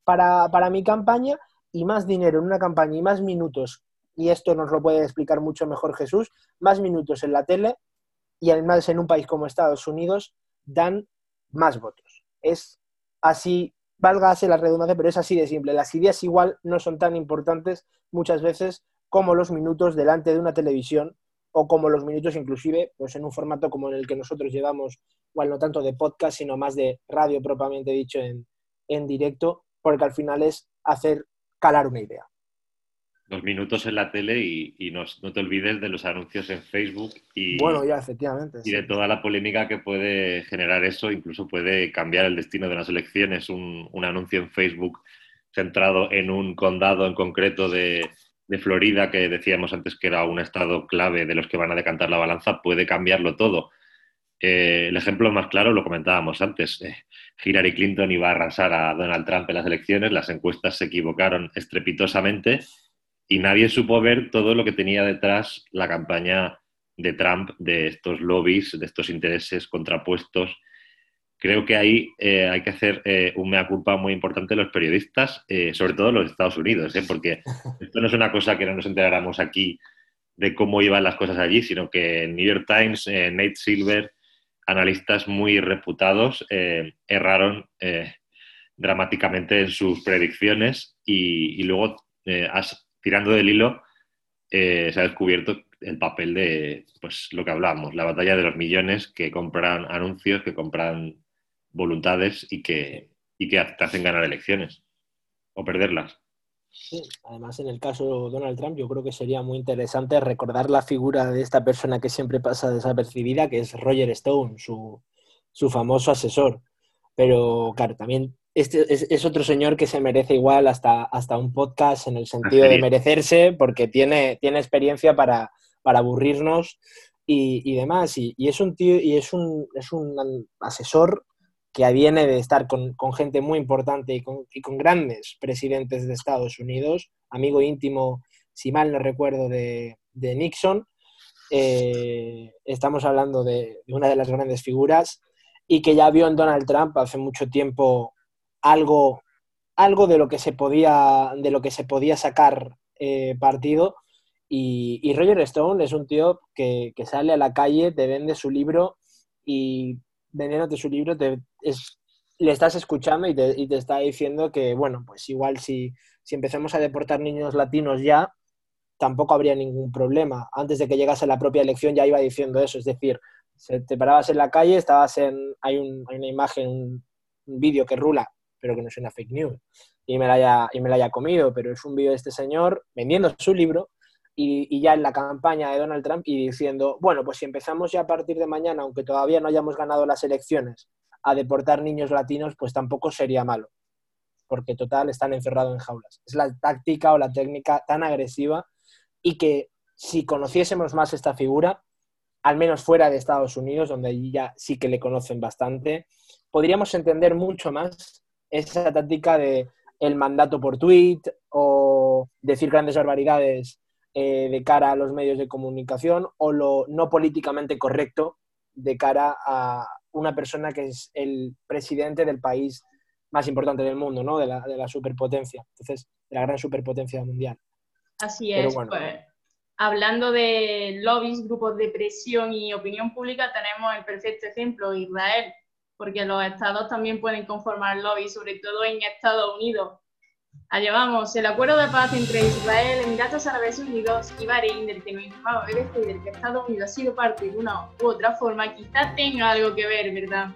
para, para mi campaña y más dinero en una campaña y más minutos, y esto nos lo puede explicar mucho mejor Jesús, más minutos en la tele y además en un país como Estados Unidos dan más votos. Es así, válgase la redundancia, pero es así de simple. Las ideas igual no son tan importantes muchas veces como los minutos delante de una televisión o como los minutos inclusive pues en un formato como en el que nosotros llevamos, igual no tanto de podcast, sino más de radio propiamente dicho en, en directo, porque al final es hacer calar una idea los minutos en la tele y, no, te olvides de los anuncios en Facebook y, bueno, ya, efectivamente, y de toda la polémica que puede generar eso, incluso puede cambiar el destino de las elecciones. Un, anuncio en Facebook centrado en un condado en concreto de, Florida, que decíamos antes que era un estado clave de los que van a decantar la balanza, puede cambiarlo todo. Eh, el ejemplo más claro lo comentábamos antes. Eh, Hillary Clinton iba a arrasar a Donald Trump en las elecciones, las encuestas se equivocaron estrepitosamente y nadie supo ver todo lo que tenía detrás la campaña de Trump, de estos lobbies, de estos intereses contrapuestos. Creo que ahí eh, hay que hacer eh, un mea culpa muy importante los periodistas, eh, sobre todo los Estados Unidos, porque esto no es una cosa que no nos enteráramos aquí de cómo iban las cosas allí, sino que en New York Times, Nate Silver, analistas muy reputados, erraron dramáticamente en sus predicciones y, y luego has tirando del hilo, se ha descubierto el papel de pues, lo que hablábamos, la batalla de los millones que compran anuncios, que compran voluntades y que, y que te hacen ganar elecciones o perderlas. Sí, además en el caso de Donald Trump yo creo que sería muy interesante recordar la figura de esta persona que siempre pasa desapercibida, que es Roger Stone, su, su famoso asesor. Pero claro, también este es, otro señor que se merece igual hasta, hasta un podcast en el sentido de merecerse, porque tiene, tiene experiencia para, aburrirnos y, demás. Y, es un tío, y es un, es un asesor que viene de estar con, gente muy importante y con, grandes presidentes de Estados Unidos, amigo íntimo, si mal no recuerdo, de, Nixon. Eh, estamos hablando de, de una de las grandes figuras y que ya vio en Donald Trump hace mucho tiempo algo, algo de, lo que se podía, de lo que se podía sacar eh, partido. Y, Roger Stone es un tío que, sale a la calle, te vende su libro y vendiéndote su libro te, le estás escuchando y te, está diciendo que, bueno, pues igual si, si empezamos a deportar niños latinos ya, tampoco habría ningún problema. Antes de que llegase la propia elección ya iba diciendo eso, es decir, te parabas en la calle, estabas en, hay, una imagen, un vídeo que rula pero que no sea una fake news y me la haya, y me la haya comido, pero es un vídeo de este señor vendiendo su libro y, ya en la campaña de Donald Trump y diciendo, bueno, pues si empezamos ya a partir de mañana, aunque todavía no hayamos ganado las elecciones, a deportar niños latinos, pues tampoco sería malo, porque total están encerrados en jaulas. Es la táctica o la técnica tan agresiva y que si conociésemos más esta figura, al menos fuera de Estados Unidos, donde allí ya sí que le conocen bastante, podríamos entender mucho más esa táctica de el mandato por tweet o decir grandes barbaridades eh, de cara a los medios de comunicación o lo no políticamente correcto de cara a una persona que es el presidente del país más importante del mundo, ¿no? De la, de la superpotencia, entonces, de la gran superpotencia mundial. Así es, pues, hablando de lobbies, grupos de presión y opinión pública, tenemos el perfecto ejemplo, Israel, porque los estados también pueden conformar lobby, sobre todo en Estados Unidos. Allá vamos, el acuerdo de paz entre Israel, Emiratos Árabes Unidos y Bahrein, del que nos informaba BBC y del que Estados Unidos ha sido parte de una u otra forma, quizás tenga algo que ver, ¿verdad?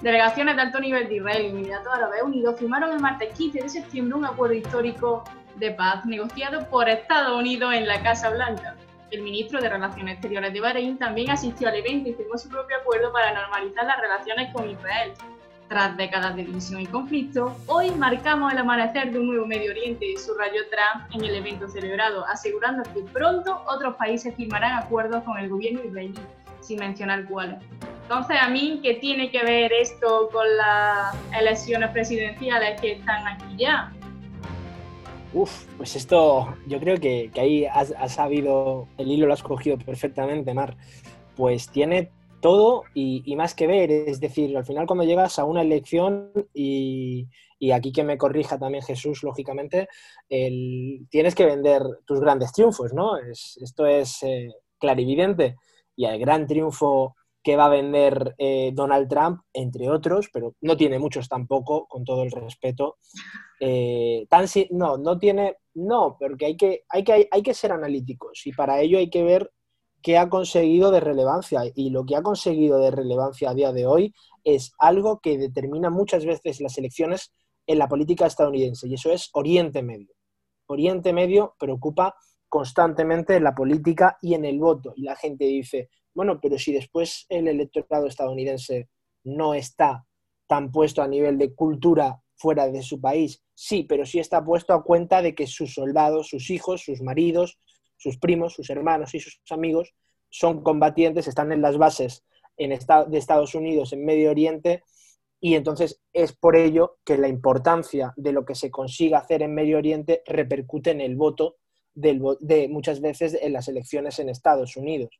Delegaciones de alto nivel de Israel y Emiratos Árabes Unidos firmaron el martes 15 de septiembre un acuerdo histórico de paz negociado por Estados Unidos en la Casa Blanca. El ministro de Relaciones Exteriores de Bahrein también asistió al evento y firmó su propio acuerdo para normalizar las relaciones con Israel. Tras décadas de división y conflicto, hoy marcamos el amanecer de un nuevo Medio Oriente, subrayó Trump en el evento celebrado, asegurando que pronto otros países firmarán acuerdos con el gobierno israelí, sin mencionar cuáles. Entonces, a mí, ¿qué tiene que ver esto con las elecciones presidenciales que están aquí ya? Uf, pues esto, yo creo que, ahí has, sabido, el hilo lo has cogido perfectamente, Mar. Pues tiene todo y, más que ver, es decir, al final cuando llegas a una elección y, aquí que me corrija también Jesús, lógicamente, tienes que vender tus grandes triunfos, ¿no? esto es eh, clarividente y el gran triunfo que va a vender eh, Donald Trump, entre otros, pero no tiene muchos tampoco, con todo el respeto. Eh, tan, no, no tiene, no, porque hay que, hay, que, hay que ser analíticos y para ello hay que ver qué ha conseguido de relevancia. Y lo que ha conseguido de relevancia a día de hoy es algo que determina muchas veces las elecciones en la política estadounidense, y eso es Oriente Medio. Oriente Medio preocupa constantemente en la política y en el voto. Y la gente dice, bueno, pero si después el electorado estadounidense no está tan puesto a nivel de cultura fuera de su país, sí, pero sí está puesto a cuenta de que sus soldados, sus hijos, sus maridos, sus primos, sus hermanos y sus amigos son combatientes, están en las bases en de Estados Unidos, en Medio Oriente, y entonces es por ello que la importancia de lo que se consiga hacer en Medio Oriente repercute en el voto de muchas veces en las elecciones en Estados Unidos.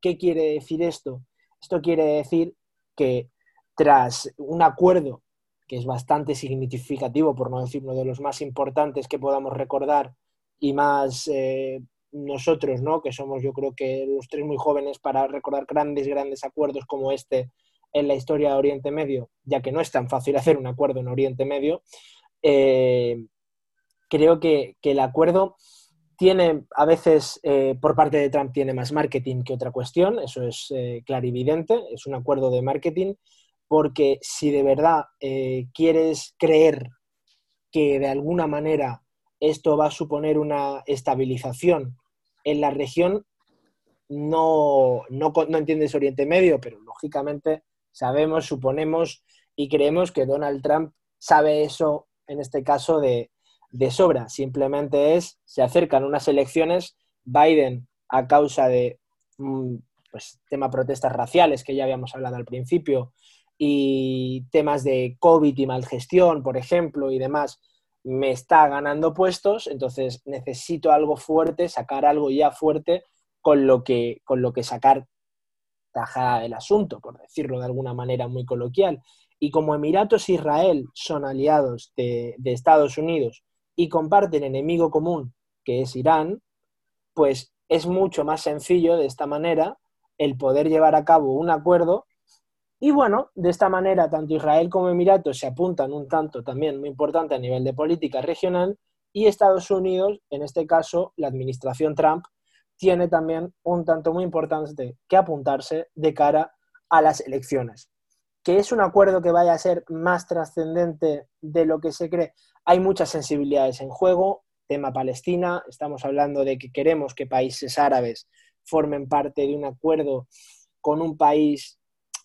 ¿Qué quiere decir esto? Esto quiere decir que tras un acuerdo que es bastante significativo, por no decir uno de los más importantes que podamos recordar y más eh, nosotros, ¿no? que somos yo creo que los tres muy jóvenes para recordar grandes, grandes acuerdos como este en la historia de Oriente Medio, ya que no es tan fácil hacer un acuerdo en Oriente Medio, eh, creo que, que, el acuerdo tiene, a veces, eh, por parte de Trump, tiene más marketing que otra cuestión, eso es eh, clarividente, es un acuerdo de marketing, porque si de verdad quieres creer que de alguna manera esto va a suponer una estabilización en la región, no, no, no entiendes Oriente Medio, pero lógicamente sabemos, suponemos y creemos que Donald Trump sabe eso, en este caso, de, de sobra. Simplemente es, se acercan unas elecciones, Biden a causa de mm, pues, tema protestas raciales que ya habíamos hablado al principio y temas de COVID y malgestión, por ejemplo, y demás, me está ganando puestos, entonces necesito algo fuerte, sacar algo ya fuerte con lo que, con lo que sacar tajada del asunto, por decirlo de alguna manera muy coloquial. Y como Emiratos e Israel son aliados de, de Estados Unidos y comparten enemigo común, que es Irán, pues es mucho más sencillo de esta manera el poder llevar a cabo un acuerdo. Y bueno, de esta manera tanto Israel como Emiratos se apuntan un tanto también muy importante a nivel de política regional y Estados Unidos, en este caso la administración Trump, tiene también un tanto muy importante que apuntarse de cara a las elecciones. ¿Que es un acuerdo que vaya a ser más trascendente de lo que se cree? Hay muchas sensibilidades en juego, tema Palestina, estamos hablando de que queremos que países árabes formen parte de un acuerdo con un país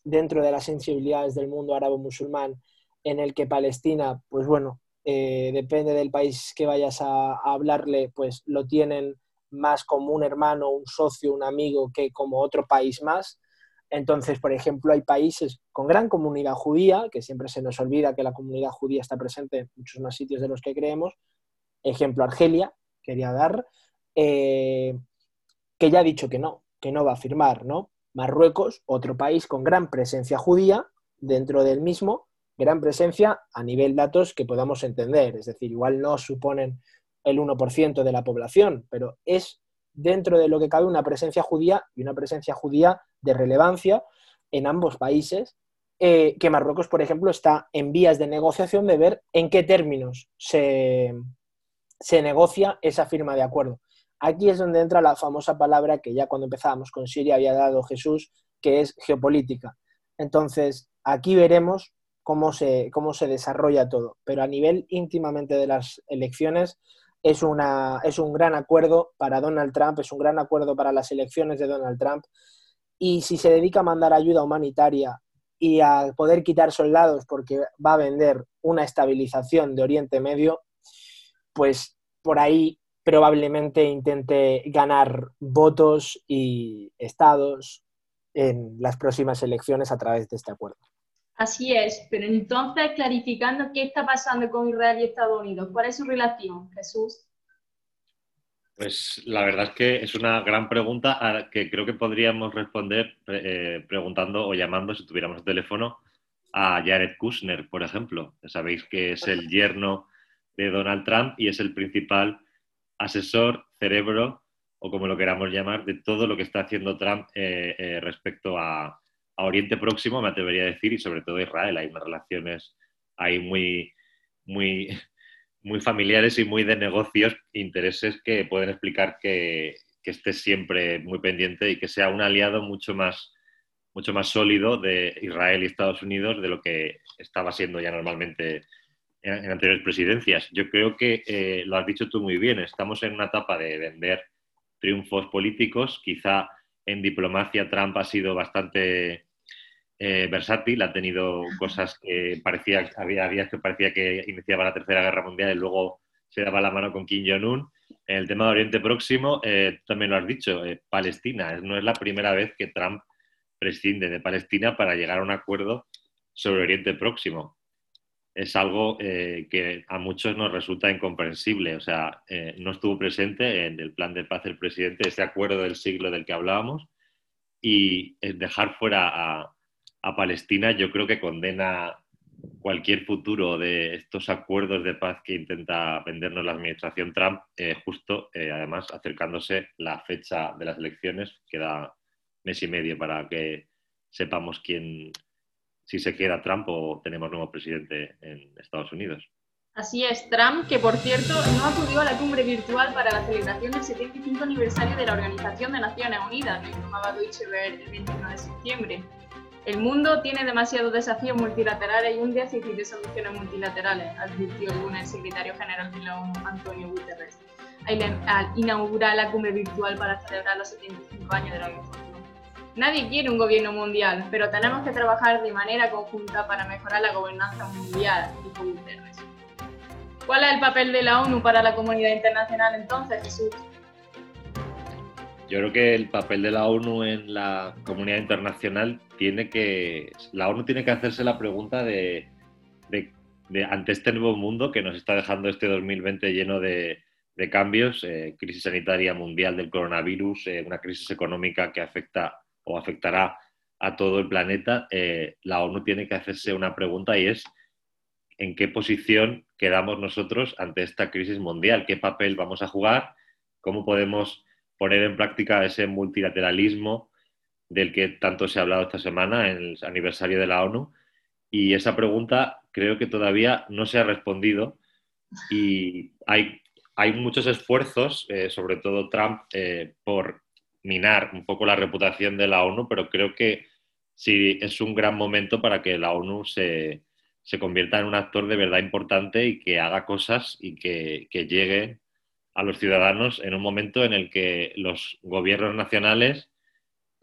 dentro de las sensibilidades del mundo árabe-musulmán en el que Palestina, pues bueno, eh, depende del país que vayas a, hablarle, pues lo tienen más como un hermano, un socio, un amigo que como otro país más. Entonces, por ejemplo, hay países con gran comunidad judía, que siempre se nos olvida que la comunidad judía está presente en muchos más sitios de los que creemos. Ejemplo, Argelia, quería dar, eh, que ya ha dicho que no, que no va a firmar, ¿no? Marruecos, otro país con gran presencia judía dentro del mismo, gran presencia a nivel datos que podamos entender, es decir, igual no suponen el 1% de la población, pero es dentro de lo que cabe una presencia judía y una presencia judía de relevancia en ambos países, eh, que Marruecos, por ejemplo, está en vías de negociación de ver en qué términos se, se negocia esa firma de acuerdo. Aquí es donde entra la famosa palabra que ya cuando empezábamos con Siria había dado Jesús, que es geopolítica. Entonces, aquí veremos cómo se, cómo se desarrolla todo, pero a nivel íntimamente de las elecciones, es, una, es un gran acuerdo para Donald Trump, es un gran acuerdo para las elecciones de Donald Trump. Y si se dedica a mandar ayuda humanitaria y a poder quitar soldados porque va a vender una estabilización de Oriente Medio, pues por ahí probablemente intente ganar votos y estados en las próximas elecciones a través de este acuerdo. Así es, pero entonces clarificando qué está pasando con Israel y Estados Unidos, ¿cuál es su relación, Jesús? Pues la verdad es que es una gran pregunta que creo que podríamos responder eh, preguntando o llamando, si tuviéramos el teléfono, a Jared Kushner, por ejemplo. Sabéis que es el yerno de Donald Trump y es el principal asesor, cerebro, o como lo queramos llamar, de todo lo que está haciendo Trump eh, eh, respecto a, Oriente Próximo, me atrevería a decir, y sobre todo Israel. Hay unas relaciones ahí muy, muy, muy familiares y muy de negocios, intereses que pueden explicar que, que esté siempre muy pendiente y que sea un aliado mucho más, mucho más sólido de Israel y Estados Unidos de lo que estaba siendo ya normalmente en, anteriores presidencias. Yo creo que eh, lo has dicho tú muy bien, estamos en una etapa de vender triunfos políticos, quizá en diplomacia Trump ha sido bastante eh, versátil, ha tenido cosas que parecía, había días que parecía que iniciaba la Tercera Guerra Mundial y luego se daba la mano con Kim Jong-un. En el tema de Oriente Próximo, eh, también lo has dicho, eh, Palestina. No es la primera vez que Trump prescinde de Palestina para llegar a un acuerdo sobre Oriente Próximo. Es algo que a muchos nos resulta incomprensible. O sea, no estuvo presente en el plan de paz del presidente, ese acuerdo del siglo del que hablábamos, y dejar fuera a, a Palestina, yo creo que condena cualquier futuro de estos acuerdos de paz que intenta vendernos la administración Trump, eh, justo eh, además acercándose la fecha de las elecciones, queda mes y medio para que sepamos quién, si se queda Trump o tenemos nuevo presidente en Estados Unidos. Así es, Trump, que por cierto no acudió a la cumbre virtual para la celebración del 75 aniversario de la Organización de Naciones Unidas, lo informaba Deutsche Welle el 21 de septiembre. El mundo tiene demasiados desafíos multilaterales y un déficit de soluciones multilaterales, advirtió el secretario general de la ONU, Antonio Guterres, al inaugurar la cumbre virtual para celebrar los 75 años de la organización. Nadie quiere un gobierno mundial, pero tenemos que trabajar de manera conjunta para mejorar la gobernanza mundial, dijo Guterres. ¿Cuál es el papel de la ONU para la comunidad internacional entonces, Jesús? Yo creo que el papel de la ONU en la comunidad internacional tiene que. La ONU tiene que hacerse la pregunta de, ante este nuevo mundo que nos está dejando este 2020 lleno de, cambios, eh, crisis sanitaria mundial del coronavirus, eh, una crisis económica que afecta o afectará a todo el planeta, eh, la ONU tiene que hacerse una pregunta y es en qué posición quedamos nosotros ante esta crisis mundial, qué papel vamos a jugar, cómo podemos poner en práctica ese multilateralismo del que tanto se ha hablado esta semana en el aniversario de la ONU. Y esa pregunta creo que todavía no se ha respondido y hay, muchos esfuerzos, eh, sobre todo Trump, eh, por minar un poco la reputación de la ONU, pero creo que sí es un gran momento para que la ONU se, se convierta en un actor de verdad importante y que haga cosas y que, que llegue a los ciudadanos en un momento en el que los gobiernos nacionales,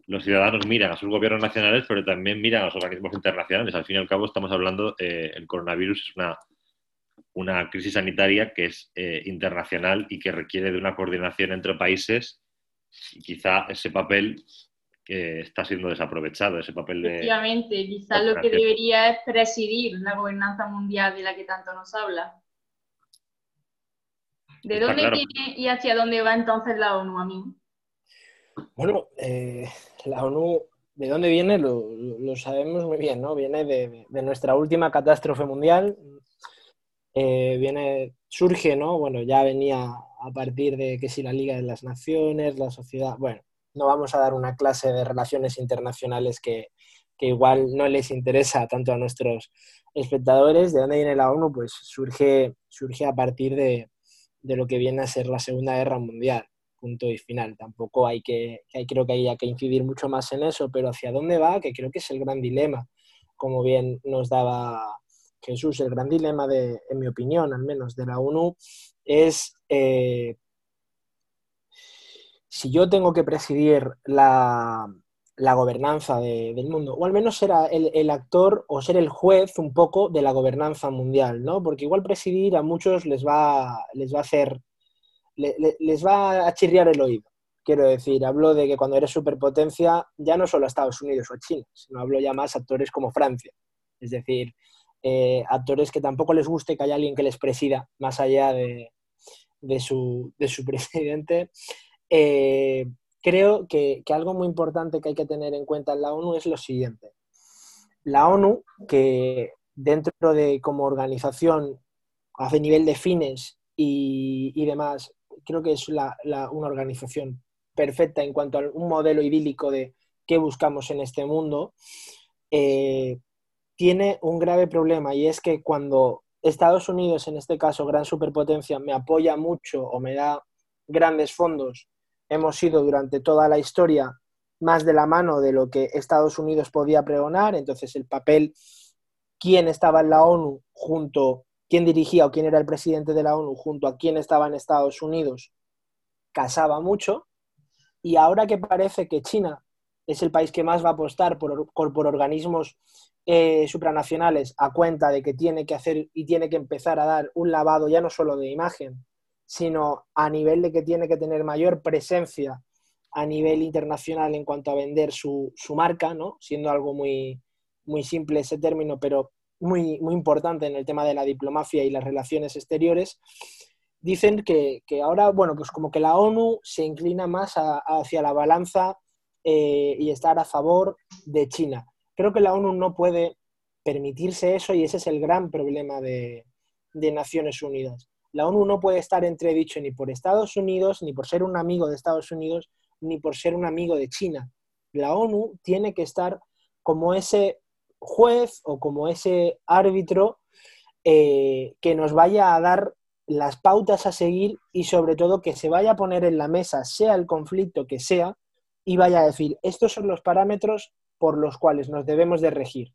los ciudadanos miran a sus gobiernos nacionales, pero también miran a los organismos internacionales. Al fin y al cabo estamos hablando, eh, el coronavirus es una, una crisis sanitaria que es eh, internacional y que requiere de una coordinación entre países y quizá ese papel que está siendo desaprovechado, ese papel de... Efectivamente, quizá lo que debería es presidir la gobernanza mundial de la que tanto nos habla. ¿De dónde viene y hacia dónde va entonces la ONU, amigo? Bueno, eh, la ONU, ¿de dónde viene? Lo, sabemos muy bien, ¿no? Viene de, nuestra última catástrofe mundial. Eh, viene, surge, ¿no? Bueno, ya venía a partir de que si la Liga de las Naciones, la sociedad. Bueno, no vamos a dar una clase de relaciones internacionales que, que igual no les interesa tanto a nuestros espectadores. ¿De dónde viene la ONU? Pues surge, surge a partir de, de lo que viene a ser la Segunda Guerra Mundial, punto y final. Tampoco hay que, creo que haya que incidir mucho más en eso, pero hacia dónde va, que creo que es el gran dilema, como bien nos daba Jesús, el gran dilema de, en mi opinión, al menos de la ONU, es eh, si yo tengo que presidir la, gobernanza del mundo, o al menos ser el, actor o ser el juez un poco de la gobernanza mundial, ¿no? Porque igual presidir a muchos les va, les va a hacer, les va a chirriar el oído. Quiero decir, hablo de que cuando eres superpotencia, ya no solo Estados Unidos o China, sino hablo ya más actores como Francia. Es decir, eh, actores que tampoco les guste que haya alguien que les presida, más allá de, su, presidente. Eh, creo que, algo muy importante que hay que tener en cuenta en la ONU es lo siguiente. La ONU, que dentro de como organización, hace nivel de fines y, demás, creo que es una organización perfecta en cuanto a un modelo idílico de qué buscamos en este mundo, eh, tiene un grave problema y es que cuando Estados Unidos, en este caso gran superpotencia, me apoya mucho o me da grandes fondos, hemos sido durante toda la historia más de la mano de lo que Estados Unidos podía pregonar, entonces el papel, quién estaba en la ONU junto, quién dirigía o quién era el presidente de la ONU junto a quién estaba en Estados Unidos, casaba mucho, y ahora que parece que China es el país que más va a apostar por, por, organismos eh, supranacionales a cuenta de que tiene que hacer y tiene que empezar a dar un lavado ya no solo de imagen, sino a nivel de que tiene que tener mayor presencia a nivel internacional en cuanto a vender su, su marca, ¿no? siendo algo muy, muy simple ese término, pero muy, muy importante en el tema de la diplomacia y las relaciones exteriores dicen que, ahora, bueno, pues como que la ONU se inclina más hacia la balanza eh, y estar a favor de China. Creo que la ONU no puede permitirse eso y ese es el gran problema de, Naciones Unidas. La ONU no puede estar entredicho ni por Estados Unidos, ni por ser un amigo de Estados Unidos, ni por ser un amigo de China. La ONU tiene que estar como ese juez o como ese árbitro eh, que nos vaya a dar las pautas a seguir y sobre todo que se vaya a poner en la mesa, sea el conflicto que sea, y vaya a decir, estos son los parámetros por los cuales nos debemos de regir.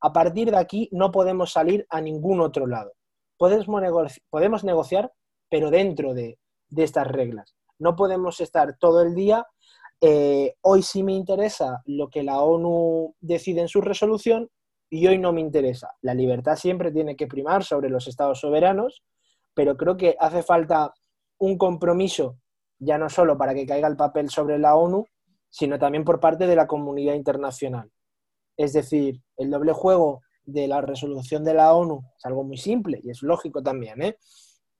A partir de aquí no podemos salir a ningún otro lado. Podemos, negociar, pero dentro de, estas reglas. No podemos estar todo el día, eh, hoy sí me interesa lo que la ONU decide en su resolución y hoy no me interesa. La libertad siempre tiene que primar sobre los estados soberanos pero creo que hace falta un compromiso, ya no solo para que caiga el papel sobre la ONU, sino también por parte de la comunidad internacional. Es decir, el doble juego de la resolución de la ONU es algo muy simple y es lógico también. ¿eh?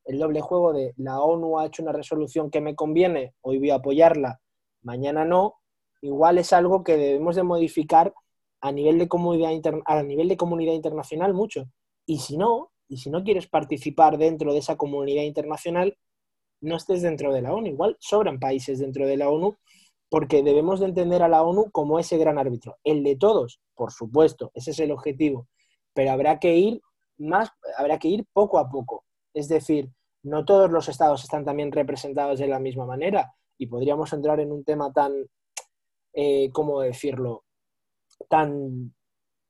El doble juego de la ONU ha hecho una resolución que me conviene, hoy voy a apoyarla, mañana no, igual es algo que debemos de modificar a nivel de comunidad, a nivel de comunidad internacional mucho. Y si no, y si no quieres participar dentro de esa comunidad internacional, no estés dentro de la ONU. Igual sobran países dentro de la ONU porque debemos de entender a la ONU como ese gran árbitro. El de todos, por supuesto, ese es el objetivo, pero habrá que ir más, habrá que ir poco a poco. Es decir, no todos los estados están también representados de la misma manera y podríamos entrar en un tema tan, eh, ¿cómo decirlo? Tan,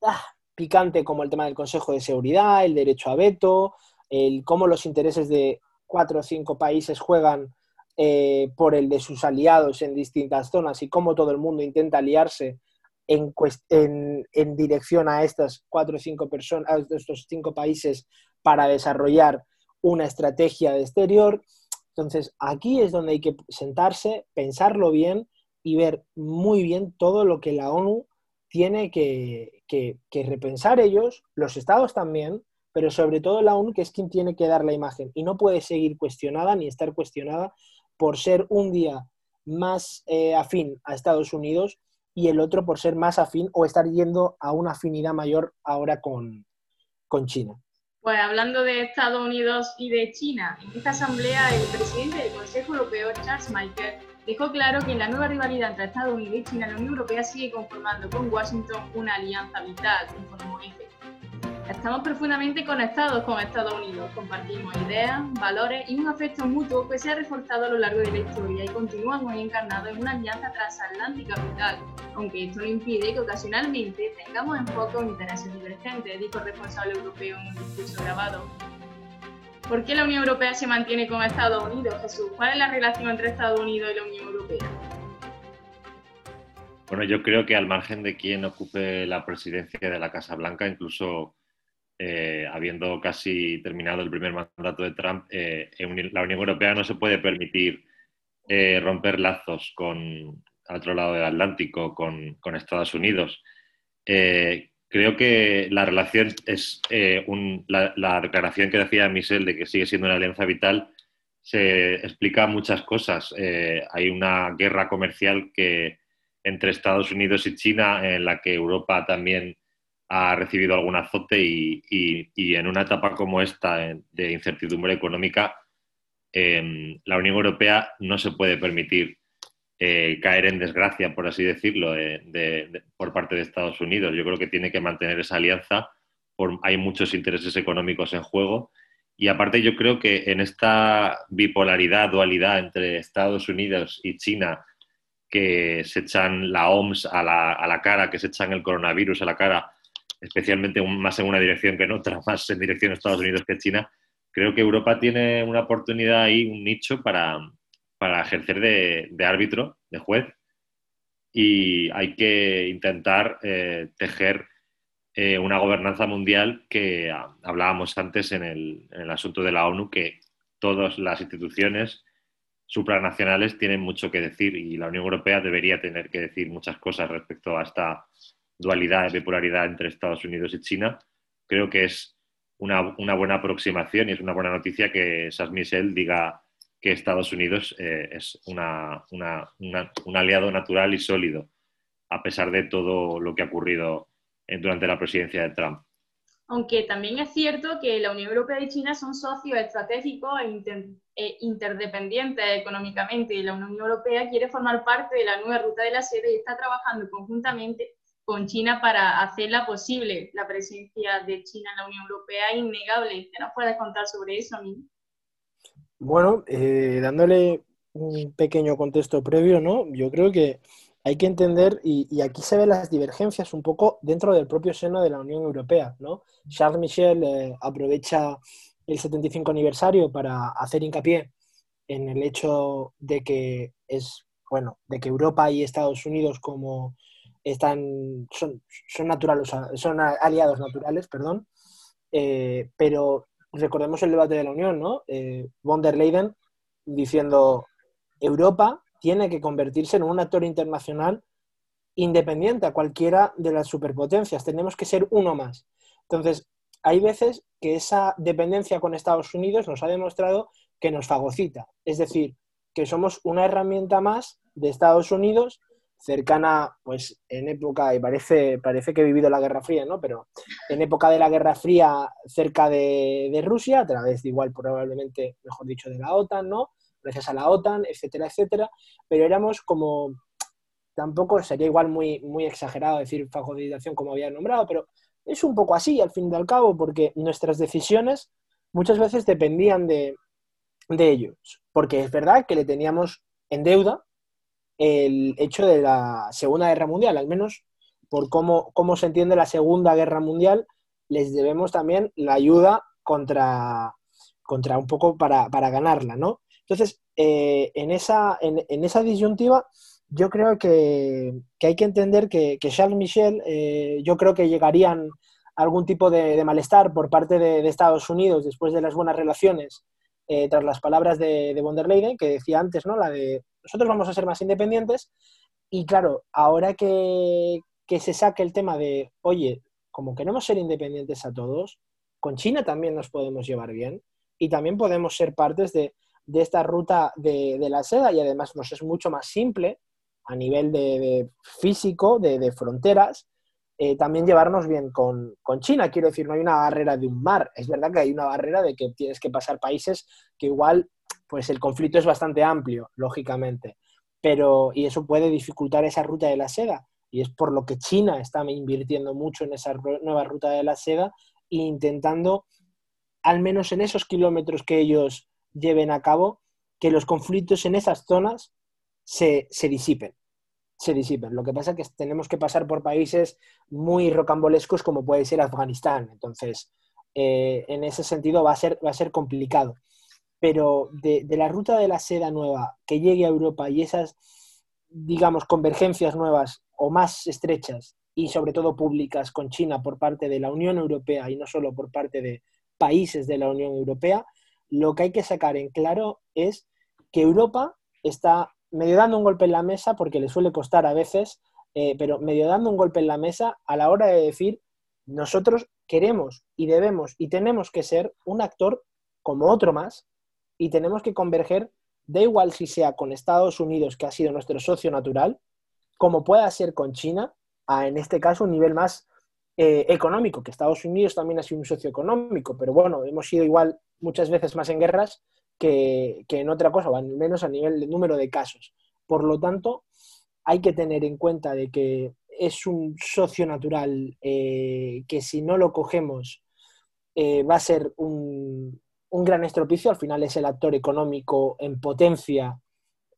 ah, picante como el tema del Consejo de Seguridad, el derecho a veto, el cómo los intereses de cuatro o cinco países juegan eh, por el de sus aliados en distintas zonas y cómo todo el mundo intenta aliarse en, dirección a estas cuatro o cinco personas, a estos cinco países para desarrollar una estrategia de exterior. Entonces, aquí es donde hay que sentarse, pensarlo bien y ver muy bien todo lo que la ONU tiene que, repensar ellos, los estados también, pero sobre todo la ONU, que es quien tiene que dar la imagen y no puede seguir cuestionada ni estar cuestionada por ser un día más eh, afín a Estados Unidos y el otro por ser más afín o estar yendo a una afinidad mayor ahora con, con China. Pues hablando de Estados Unidos y de China, en esta asamblea el presidente del Consejo Europeo, Charles Michael, dejó claro que en la nueva rivalidad entre Estados Unidos y China, la Unión Europea sigue conformando con Washington una alianza vital, informó. Estamos profundamente conectados con Estados Unidos, compartimos ideas, valores y un afecto mutuo que se ha reforzado a lo largo de la historia y continúa muy encarnado en una alianza transatlántica vital, aunque esto no impide que ocasionalmente tengamos en foco intereses divergentes, dijo el responsable europeo en un discurso grabado. ¿Por qué la Unión Europea se mantiene con Estados Unidos, Jesús? ¿Cuál es la relación entre Estados Unidos y la Unión Europea? Bueno, yo creo que al margen de quien ocupe la presidencia de la Casa Blanca, incluso eh, habiendo casi terminado el primer mandato de Trump, eh, la Unión Europea no se puede permitir eh, romper lazos con al otro lado del Atlántico, con, Estados Unidos. Creo que la relación es la, declaración que decía Michel de que sigue siendo una alianza vital se explica muchas cosas. hay una guerra comercial que entre Estados Unidos y China en la que Europa también ha recibido algún azote y, en una etapa como esta de incertidumbre económica, em, la Unión Europea no se puede permitir eh, caer en desgracia, por así decirlo, por parte de Estados Unidos. Yo creo que tiene que mantener esa alianza. hay muchos intereses económicos en juego. Y aparte yo creo que en esta bipolaridad, dualidad entre Estados Unidos y China, que se echan la OMS a la, a la cara, que se echan el coronavirus a la cara, especialmente más en una dirección que en otra, más en dirección a Estados Unidos que China, creo que Europa tiene una oportunidad ahí, un nicho para, ejercer de, árbitro, de juez, y hay que intentar eh, tejer eh, una gobernanza mundial que ah, hablábamos antes en el, en el asunto de la ONU, que todas las instituciones supranacionales tienen mucho que decir y la Unión Europea debería tener que decir muchas cosas respecto a esta dualidad y bipolaridad entre Estados Unidos y China, creo que es una, buena aproximación y es una buena noticia que Sas Michel diga que Estados Unidos eh, es un aliado natural y sólido, a pesar de todo lo que ha ocurrido durante la presidencia de Trump. Aunque también es cierto que la Unión Europea y China son socios estratégicos e, e interdependientes económicamente y la Unión Europea quiere formar parte de la nueva ruta de la seda y está trabajando conjuntamente con China para hacerla posible. La presencia de China en la Unión Europea es innegable. ¿Qué nos puedes contar sobre eso, Min? Bueno, eh, dándole un pequeño contexto previo, ¿no? Yo creo que hay que entender, y, aquí se ven las divergencias un poco dentro del propio seno de la Unión Europea, ¿no? Charles Michel eh, aprovecha el 75 aniversario para hacer hincapié en el hecho de que es, bueno, de que Europa y Estados Unidos como están, son, son, naturales, son aliados naturales, perdón, eh, pero recordemos el debate de la Unión, ¿no? Eh, von der Leyen diciendo, Europa tiene que convertirse en un actor internacional independiente a cualquiera de las superpotencias, tenemos que ser uno más. Entonces, hay veces que esa dependencia con Estados Unidos nos ha demostrado que nos fagocita, es decir, que somos una herramienta más de Estados Unidos cercana, pues en época, y parece, parece que he vivido la Guerra Fría, ¿no? Pero en época de la Guerra Fría cerca de, Rusia, a través de igual probablemente, mejor dicho, de la OTAN, ¿no? Gracias a la OTAN, etcétera, etcétera. Pero éramos como, tampoco sería igual muy, muy exagerado decir fagocitación como había nombrado, pero es un poco así al fin y al cabo, porque nuestras decisiones muchas veces dependían de, de ellos. Porque es verdad que le teníamos en deuda el hecho de la Segunda Guerra Mundial, al menos por cómo, cómo se entiende la Segunda Guerra Mundial, les debemos también la ayuda contra, contra un poco para, ganarla, ¿no? Entonces, eh, en, esa, en, esa disyuntiva, yo creo que, hay que entender que, Charles Michel, eh, yo creo que llegarían algún tipo de, malestar por parte de, Estados Unidos después de las buenas relaciones, eh, tras las palabras de, de von der Leyen, que decía antes, ¿no? La de nosotros vamos a ser más independientes y claro, ahora que, se saque el tema de, oye, como queremos ser independientes a todos, con China también nos podemos llevar bien y también podemos ser partes de, esta ruta de, la seda y además nos es mucho más simple a nivel de, físico, de, fronteras, eh, también llevarnos bien con, con, China. Quiero decir, no hay una barrera de un mar. Es verdad que hay una barrera de que tienes que pasar países que igual pues el conflicto es bastante amplio, lógicamente, pero y eso puede dificultar esa ruta de la seda y es por lo que China está invirtiendo mucho en esa nueva ruta de la seda e intentando, al menos en esos kilómetros que ellos lleven a cabo, que los conflictos en esas zonas se, disipen. Se disipen. Lo que pasa es que tenemos que pasar por países muy rocambolescos como puede ser Afganistán. Entonces, eh, en ese sentido va a ser, va a ser complicado pero de, la ruta de la seda nueva que llegue a Europa y esas, digamos, convergencias nuevas o más estrechas y sobre todo públicas con China por parte de la Unión Europea y no solo por parte de países de la Unión Europea, lo que hay que sacar en claro es que Europa está medio dando un golpe en la mesa, porque le suele costar a veces, eh, pero medio dando un golpe en la mesa a la hora de decir, nosotros queremos y debemos y tenemos que ser un actor como otro más y tenemos que converger, da igual si sea con Estados Unidos, que ha sido nuestro socio natural, como pueda ser con China, a en este caso un nivel más eh, económico, que Estados Unidos también ha sido un socio económico, pero bueno, hemos sido igual muchas veces más en guerras que, en otra cosa, o al menos a nivel de número de casos. Por lo tanto, hay que tener en cuenta de que es un socio natural eh, que si no lo cogemos eh, va a ser un, un, gran estropicio. Al final es el actor económico en potencia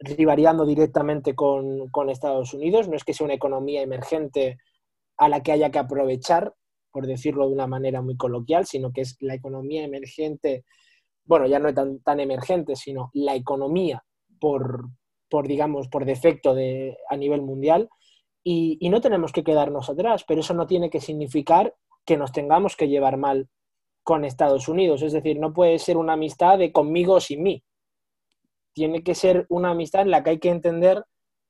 rivariando directamente con, con, Estados Unidos. No es que sea una economía emergente a la que haya que aprovechar, por decirlo de una manera muy coloquial, sino que es la economía emergente bueno, ya no es tan, tan emergente, sino la economía por, por digamos, por defecto de, a nivel mundial. Y, y, no tenemos que quedarnos atrás, pero eso no tiene que significar que nos tengamos que llevar mal con Estados Unidos. Es decir, no puede ser una amistad de conmigo o sin mí. Tiene que ser una amistad en la que hay que entender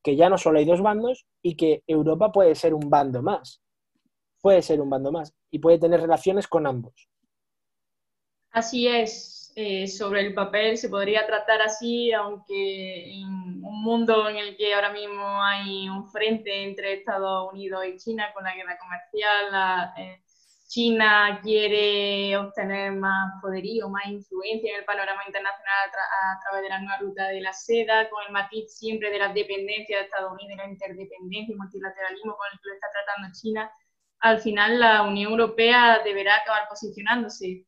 que ya no solo hay dos bandos y que Europa puede ser un bando más. Puede ser un bando más y puede tener relaciones con ambos. Así es. Eh, sobre el papel se podría tratar así, aunque en un mundo en el que ahora mismo hay un frente entre Estados Unidos y China con la guerra comercial, la, eh, China quiere obtener más poderío, más influencia en el panorama internacional a, través de la nueva ruta de la seda, con el matiz siempre de la dependencia de Estados Unidos, la interdependencia y multilateralismo con el que lo está tratando China, al final la Unión Europea deberá acabar posicionándose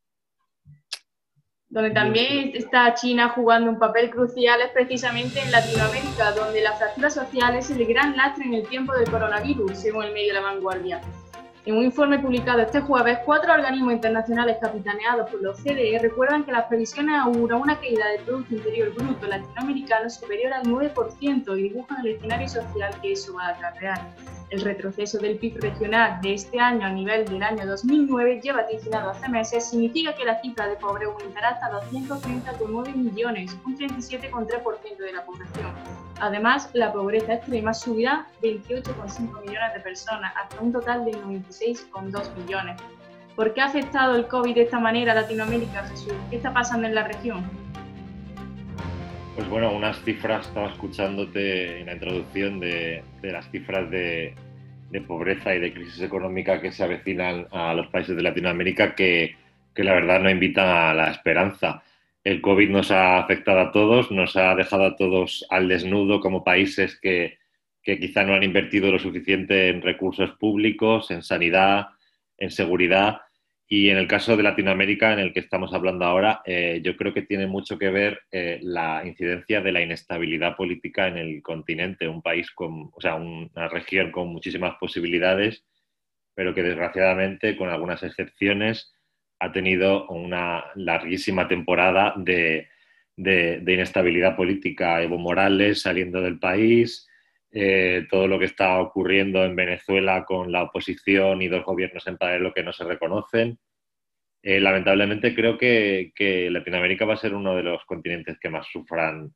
donde también está China jugando un papel crucial es precisamente en Latinoamérica, donde la fractura social es el gran lastre en el tiempo del coronavirus, según el medio de la vanguardia. En un informe publicado este jueves, cuatro organismos internacionales capitaneados por los CDE recuerdan que las previsiones auguran una caída del Producto Interior Bruto latinoamericano superior al 9% y dibujan el escenario social que eso va a acarrear. El retroceso del PIB regional de este año a nivel del año 2009, ya vaticinado hace meses, significa que la cifra de pobre aumentará hasta 230,9 millones, un 37,3% de la población. Además, la pobreza extrema subirá 28,5 millones de personas, hasta un total de 96,2 millones. ¿Por qué ha afectado el COVID de esta manera a Latinoamérica, Jesús? ¿Qué está pasando en la región? Pues bueno, unas cifras, estaba escuchándote en la introducción de, las cifras de, pobreza y de crisis económica que se avecinan a los países de Latinoamérica que, la verdad no invitan a la esperanza. El COVID nos ha afectado a todos, nos ha dejado a todos al desnudo como países que, que quizá no han invertido lo suficiente en recursos públicos, en sanidad, en seguridad y en el caso de Latinoamérica, en el que estamos hablando ahora, eh, yo creo que tiene mucho que ver eh, la incidencia de la inestabilidad política en el continente, un país con, o sea, una región con muchísimas posibilidades, pero que desgraciadamente, con algunas excepciones, ha tenido una larguísima temporada de, inestabilidad política. Evo Morales saliendo del país, eh, todo lo que está ocurriendo en Venezuela con la oposición y dos gobiernos en paralelo que no se reconocen. Eh, lamentablemente creo que, Latinoamérica va a ser uno de los continentes que más sufran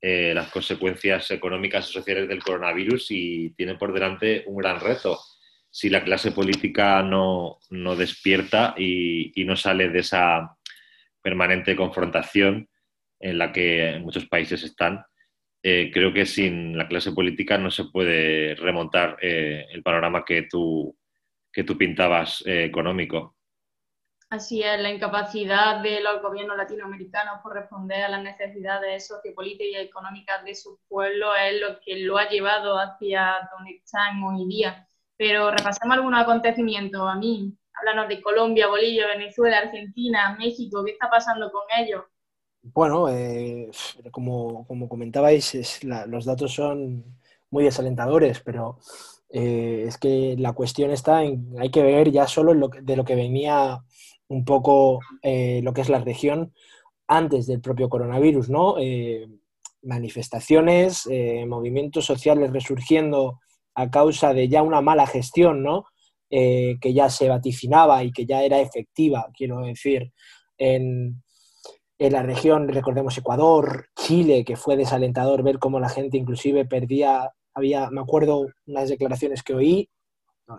eh, las consecuencias económicas y sociales del coronavirus y tiene por delante un gran reto. Si la clase política no, despierta y, y no sale de esa permanente confrontación en la que muchos países están, eh, creo que sin la clase política no se puede remontar eh, el panorama que tú, que tú pintabas eh, económico. Así es, la incapacidad de los gobiernos latinoamericanos por responder a las necesidades sociopolíticas y económicas de sus pueblos es lo que lo ha llevado hacia donde están hoy día. Pero repasemos algunos acontecimientos. A mí, háblanos de Colombia, Bolivia, Venezuela, Argentina, México, ¿qué está pasando con ellos? Bueno, eh, como, comentabais, los datos son muy desalentadores, pero eh, es que la cuestión está en, hay que ver ya solo de lo que venía un poco eh, lo que es la región antes del propio coronavirus, ¿no? manifestaciones, movimientos sociales resurgiendo a causa de ya una mala gestión, ¿no? que ya se vaticinaba y que ya era efectiva, quiero decir, en, en la región, recordemos Ecuador, Chile, que fue desalentador ver cómo la gente inclusive perdía, había, me acuerdo unas declaraciones que oí,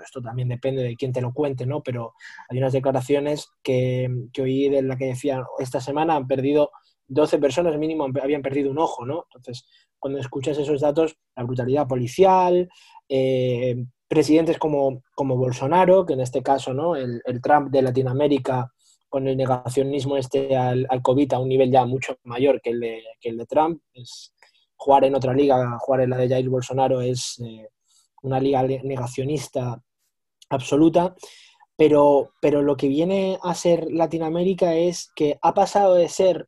esto también depende de quién te lo cuente, ¿no? Pero hay unas declaraciones que, que oí de la que decían, esta semana han perdido 12 personas mínimo, habían perdido un ojo, ¿no? Entonces, cuando escuchas esos datos, la brutalidad policial, eh, presidentes como, como Bolsonaro, que en este caso, ¿no? El, el Trump de Latinoamérica con el negacionismo este al, COVID a un nivel ya mucho mayor que el de, que el de Trump. Es, jugar en otra liga, jugar en la de Jair Bolsonaro es eh, una liga negacionista absoluta. Pero, pero lo que viene a ser Latinoamérica es que ha pasado de ser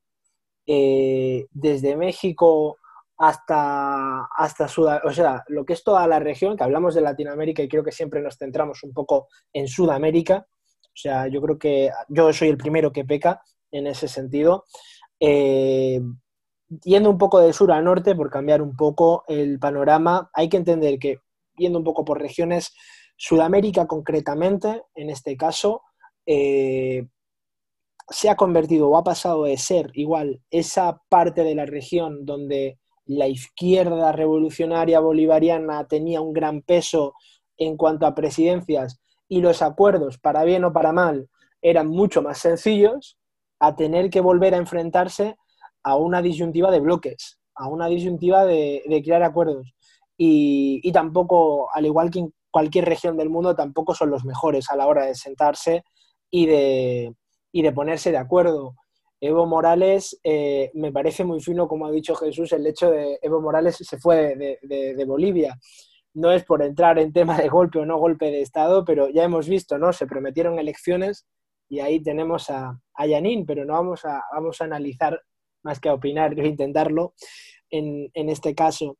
eh, desde México hasta, hasta Sudamérica, o sea, lo que es toda la región, que hablamos de Latinoamérica y creo que siempre nos centramos un poco en Sudamérica, o sea, yo creo que yo soy el primero que peca en ese sentido. Eh, yendo un poco de sur a norte, por cambiar un poco el panorama, hay que entender que yendo un poco por regiones, Sudamérica concretamente, en este caso, eh, se ha convertido o ha pasado de ser igual esa parte de la región donde la izquierda revolucionaria bolivariana tenía un gran peso en cuanto a presidencias y los acuerdos, para bien o para mal, eran mucho más sencillos, a tener que volver a enfrentarse a una disyuntiva de bloques, a una disyuntiva de, crear acuerdos. Y, tampoco, al igual que en cualquier región del mundo, tampoco son los mejores a la hora de sentarse y de, de ponerse de acuerdo. Evo Morales, eh, me parece muy fino, como ha dicho Jesús, el hecho de Evo Morales se fue de Bolivia no es por entrar en tema de golpe o no golpe de Estado, pero ya hemos visto, ¿no? Se prometieron elecciones y ahí tenemos a, a pero no vamos a, vamos a analizar más que a opinar, que intentarlo en, este caso.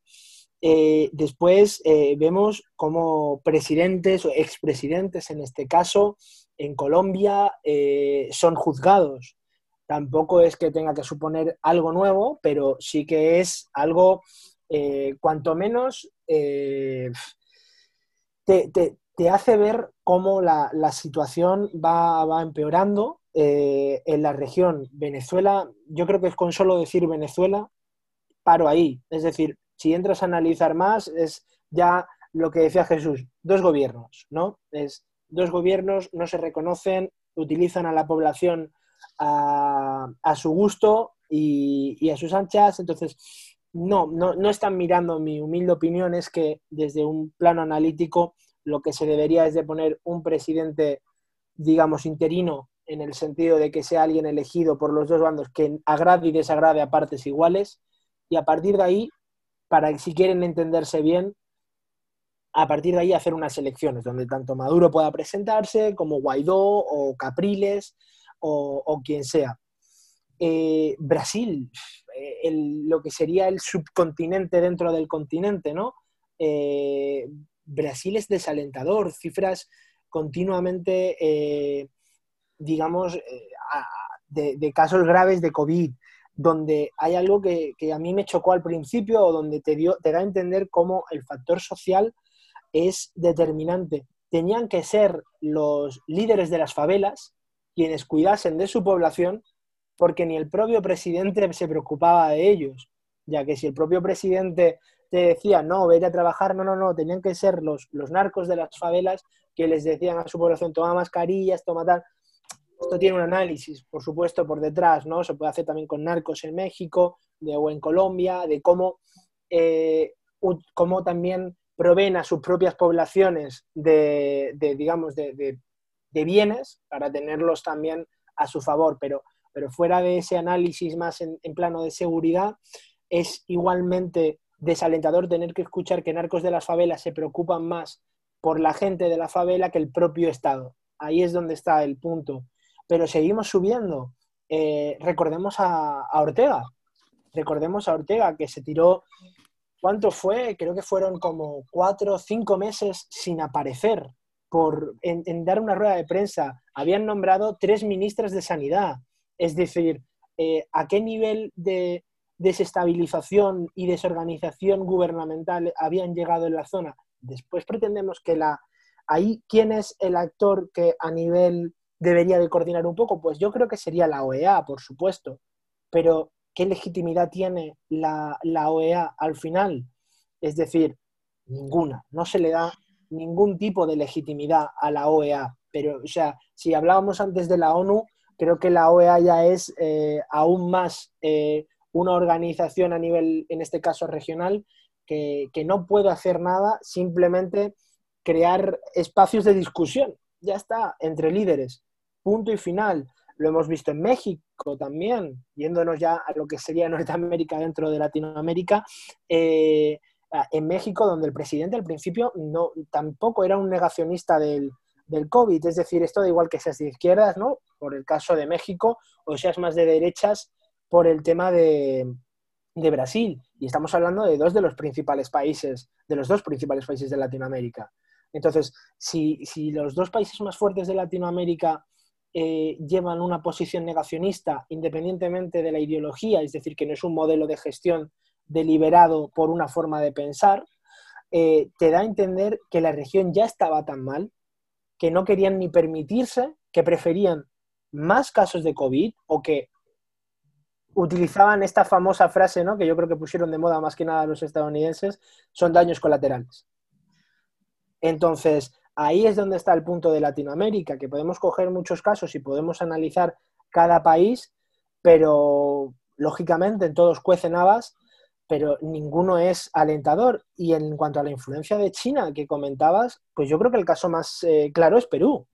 Eh, después eh, vemos como presidentes o expresidentes, en este caso, en Colombia, eh, son juzgados. Tampoco es que tenga que suponer algo nuevo, pero sí que es algo cuanto menos eh, te, hace ver cómo la, situación va, empeorando eh, en la región. Venezuela, yo creo que es con solo decir Venezuela, paro ahí. Es decir, si entras a analizar más, es ya lo que decía Jesús, dos gobiernos, ¿no? Es dos gobiernos, no se reconocen, utilizan a la población a, su gusto y, y, a sus anchas. Entonces, no, no, no están mirando, mi humilde opinión es que desde un plano analítico lo que se debería es de poner un presidente, digamos, interino, en el sentido de que sea alguien elegido por los dos bandos que agrade y desagrade a partes iguales, y a partir de ahí, para si quieren entenderse bien, a partir de ahí hacer unas elecciones donde tanto Maduro pueda presentarse como Guaidó o Capriles o, quien sea. Eh, Brasil, eh, lo que sería el subcontinente dentro del continente, ¿no? Eh, Brasil es desalentador, cifras continuamente, eh, digamos, de, casos graves de COVID, donde hay algo que, a mí me chocó al principio o donde te, dio, te da a entender cómo el factor social es determinante. Tenían que ser los líderes de las favelas quienes cuidasen de su población porque ni el propio presidente se preocupaba de ellos, ya que si el propio presidente te decía, no, vete a trabajar, no, no, no, tenían que ser los, los narcos de las favelas que les decían a su población, toma mascarillas, toma tal. Esto tiene un análisis, por supuesto, por detrás, ¿no? Se puede hacer también con narcos en México de, o en Colombia, de cómo, eh, cómo también proveen a sus propias poblaciones de, digamos, de, de, de, bienes para tenerlos también a su favor. Pero pero fuera de ese análisis más en, plano de seguridad, es igualmente desalentador tener que escuchar que narcos de las favelas se preocupan más por la gente de la favela que el propio Estado. Ahí es donde está el punto. Pero seguimos subiendo. Eh, recordemos a, Ortega. Recordemos a Ortega que se tiró, ¿cuánto fue? Creo que fueron como cuatro o cinco meses sin aparecer por, en dar una rueda de prensa. Habían nombrado tres ministras de Sanidad es decir, eh, a qué nivel de desestabilización y desorganización gubernamental habían llegado en la zona. Después pretendemos que la... Ahí, ¿quién es el actor que a nivel debería de coordinar un poco? Pues yo creo que sería la OEA, por supuesto. pero ¿qué legitimidad tiene la, la OEA al final? Es decir, ninguna, no se le da ningún tipo de legitimidad a la OEA. Pero, o sea, si hablábamos antes de la ONU, creo que la OEA ya es eh, aún más eh, una organización a nivel, en este caso regional, que, no puede hacer nada, simplemente crear espacios de discusión. Ya está, entre líderes. Punto y final. Lo hemos visto en México también, yéndonos ya a lo que sería Norteamérica dentro de Latinoamérica. Eh, en México, donde el presidente al principio no, tampoco era un negacionista del, del COVID, es decir, esto da igual que seas de izquierdas, ¿no? Por el caso de México, o seas más de derechas por el tema de, de Brasil. Y estamos hablando de dos de los principales países, de los dos principales países de Latinoamérica. Entonces, si, si los dos países más fuertes de Latinoamérica eh, llevan una posición negacionista independientemente de la ideología, es decir, que no es un modelo de gestión deliberado por una forma de pensar, eh, te da a entender que la región ya estaba tan mal que no querían ni permitirse, que preferían más casos de COVID o que utilizaban esta famosa frase, ¿no? que yo creo que pusieron de moda más que nada los estadounidenses, son daños colaterales. Entonces, ahí es donde está el punto de Latinoamérica, que podemos coger muchos casos y podemos analizar cada país, pero lógicamente en todos cuecen habas pero ninguno es alentador. Y en cuanto a la influencia de China que comentabas, pues yo creo que el caso más eh, claro es Perú.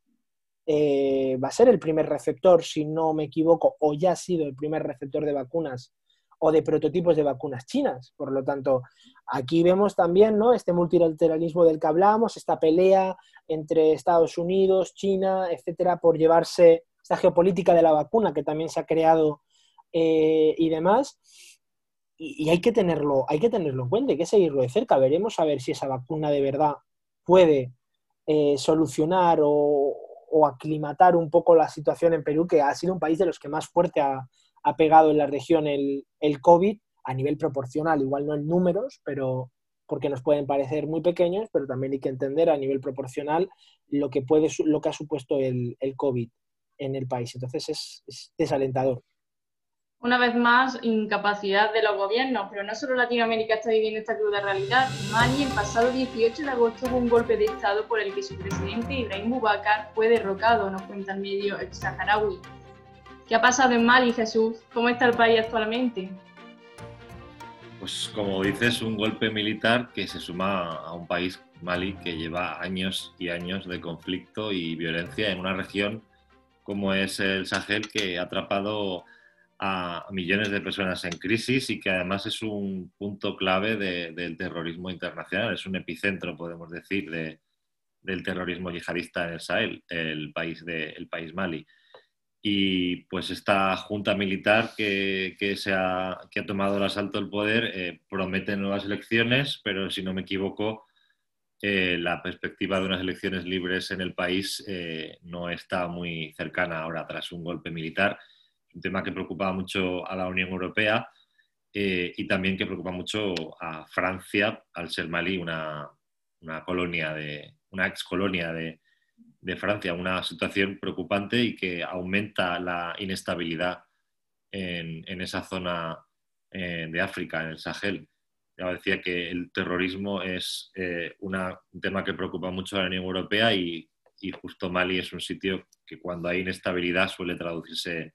Eh, va a ser el primer receptor, si no me equivoco, o ya ha sido el primer receptor de vacunas o de prototipos de vacunas chinas. Por lo tanto, aquí vemos también ¿no? este multilateralismo del que hablamos, esta pelea entre Estados Unidos, China, etcétera, por llevarse esta geopolítica de la vacuna que también se ha creado eh, y demás y, hay, que tenerlo, hay que tenerlo en cuenta, hay que seguirlo de cerca. Veremos a ver si esa vacuna de verdad puede eh, solucionar o, aclimatar un poco la situación en Perú, que ha sido un país de los que más fuerte ha, pegado en la región el, el, COVID a nivel proporcional, igual no en números, pero porque nos pueden parecer muy pequeños, pero también hay que entender a nivel proporcional lo que, puede, lo que ha supuesto el, el COVID en el país. Entonces es, es desalentador una vez más, incapacidad de los gobiernos, pero no solo Latinoamérica está viviendo esta cruda realidad. Mali, el pasado 18 de agosto, hubo un golpe de Estado por el que su presidente Ibrahim Boubacar fue derrocado, nos cuenta el medio el saharaui. ¿Qué ha pasado en Mali, Jesús? ¿Cómo está el país actualmente? Pues como dices, un golpe militar que se suma a un país, Mali, que lleva años y años de conflicto y violencia en una región como es el Sahel, que ha atrapado a millones de personas en crisis y que además es un punto clave del terrorismo internacional, es un epicentro, podemos decir, de, del terrorismo yihadista en el Sahel, el país, de, el país Mali. Y pues esta junta militar que, que, se ha, que ha tomado el asalto del poder eh, promete nuevas elecciones, pero si no me equivoco, eh, la perspectiva de unas elecciones libres en el país eh, no está muy cercana ahora tras un golpe militar un tema que preocupa mucho a la Unión Europea eh, y también que preocupa mucho a Francia, al ser Mali una, colonia de, una ex colonia de, Francia, una situación preocupante y que aumenta la inestabilidad en, esa zona eh, de África, en el Sahel. Ya decía que el terrorismo es eh, un tema que preocupa mucho a la Unión Europea y, y justo Mali es un sitio que cuando hay inestabilidad suele traducirse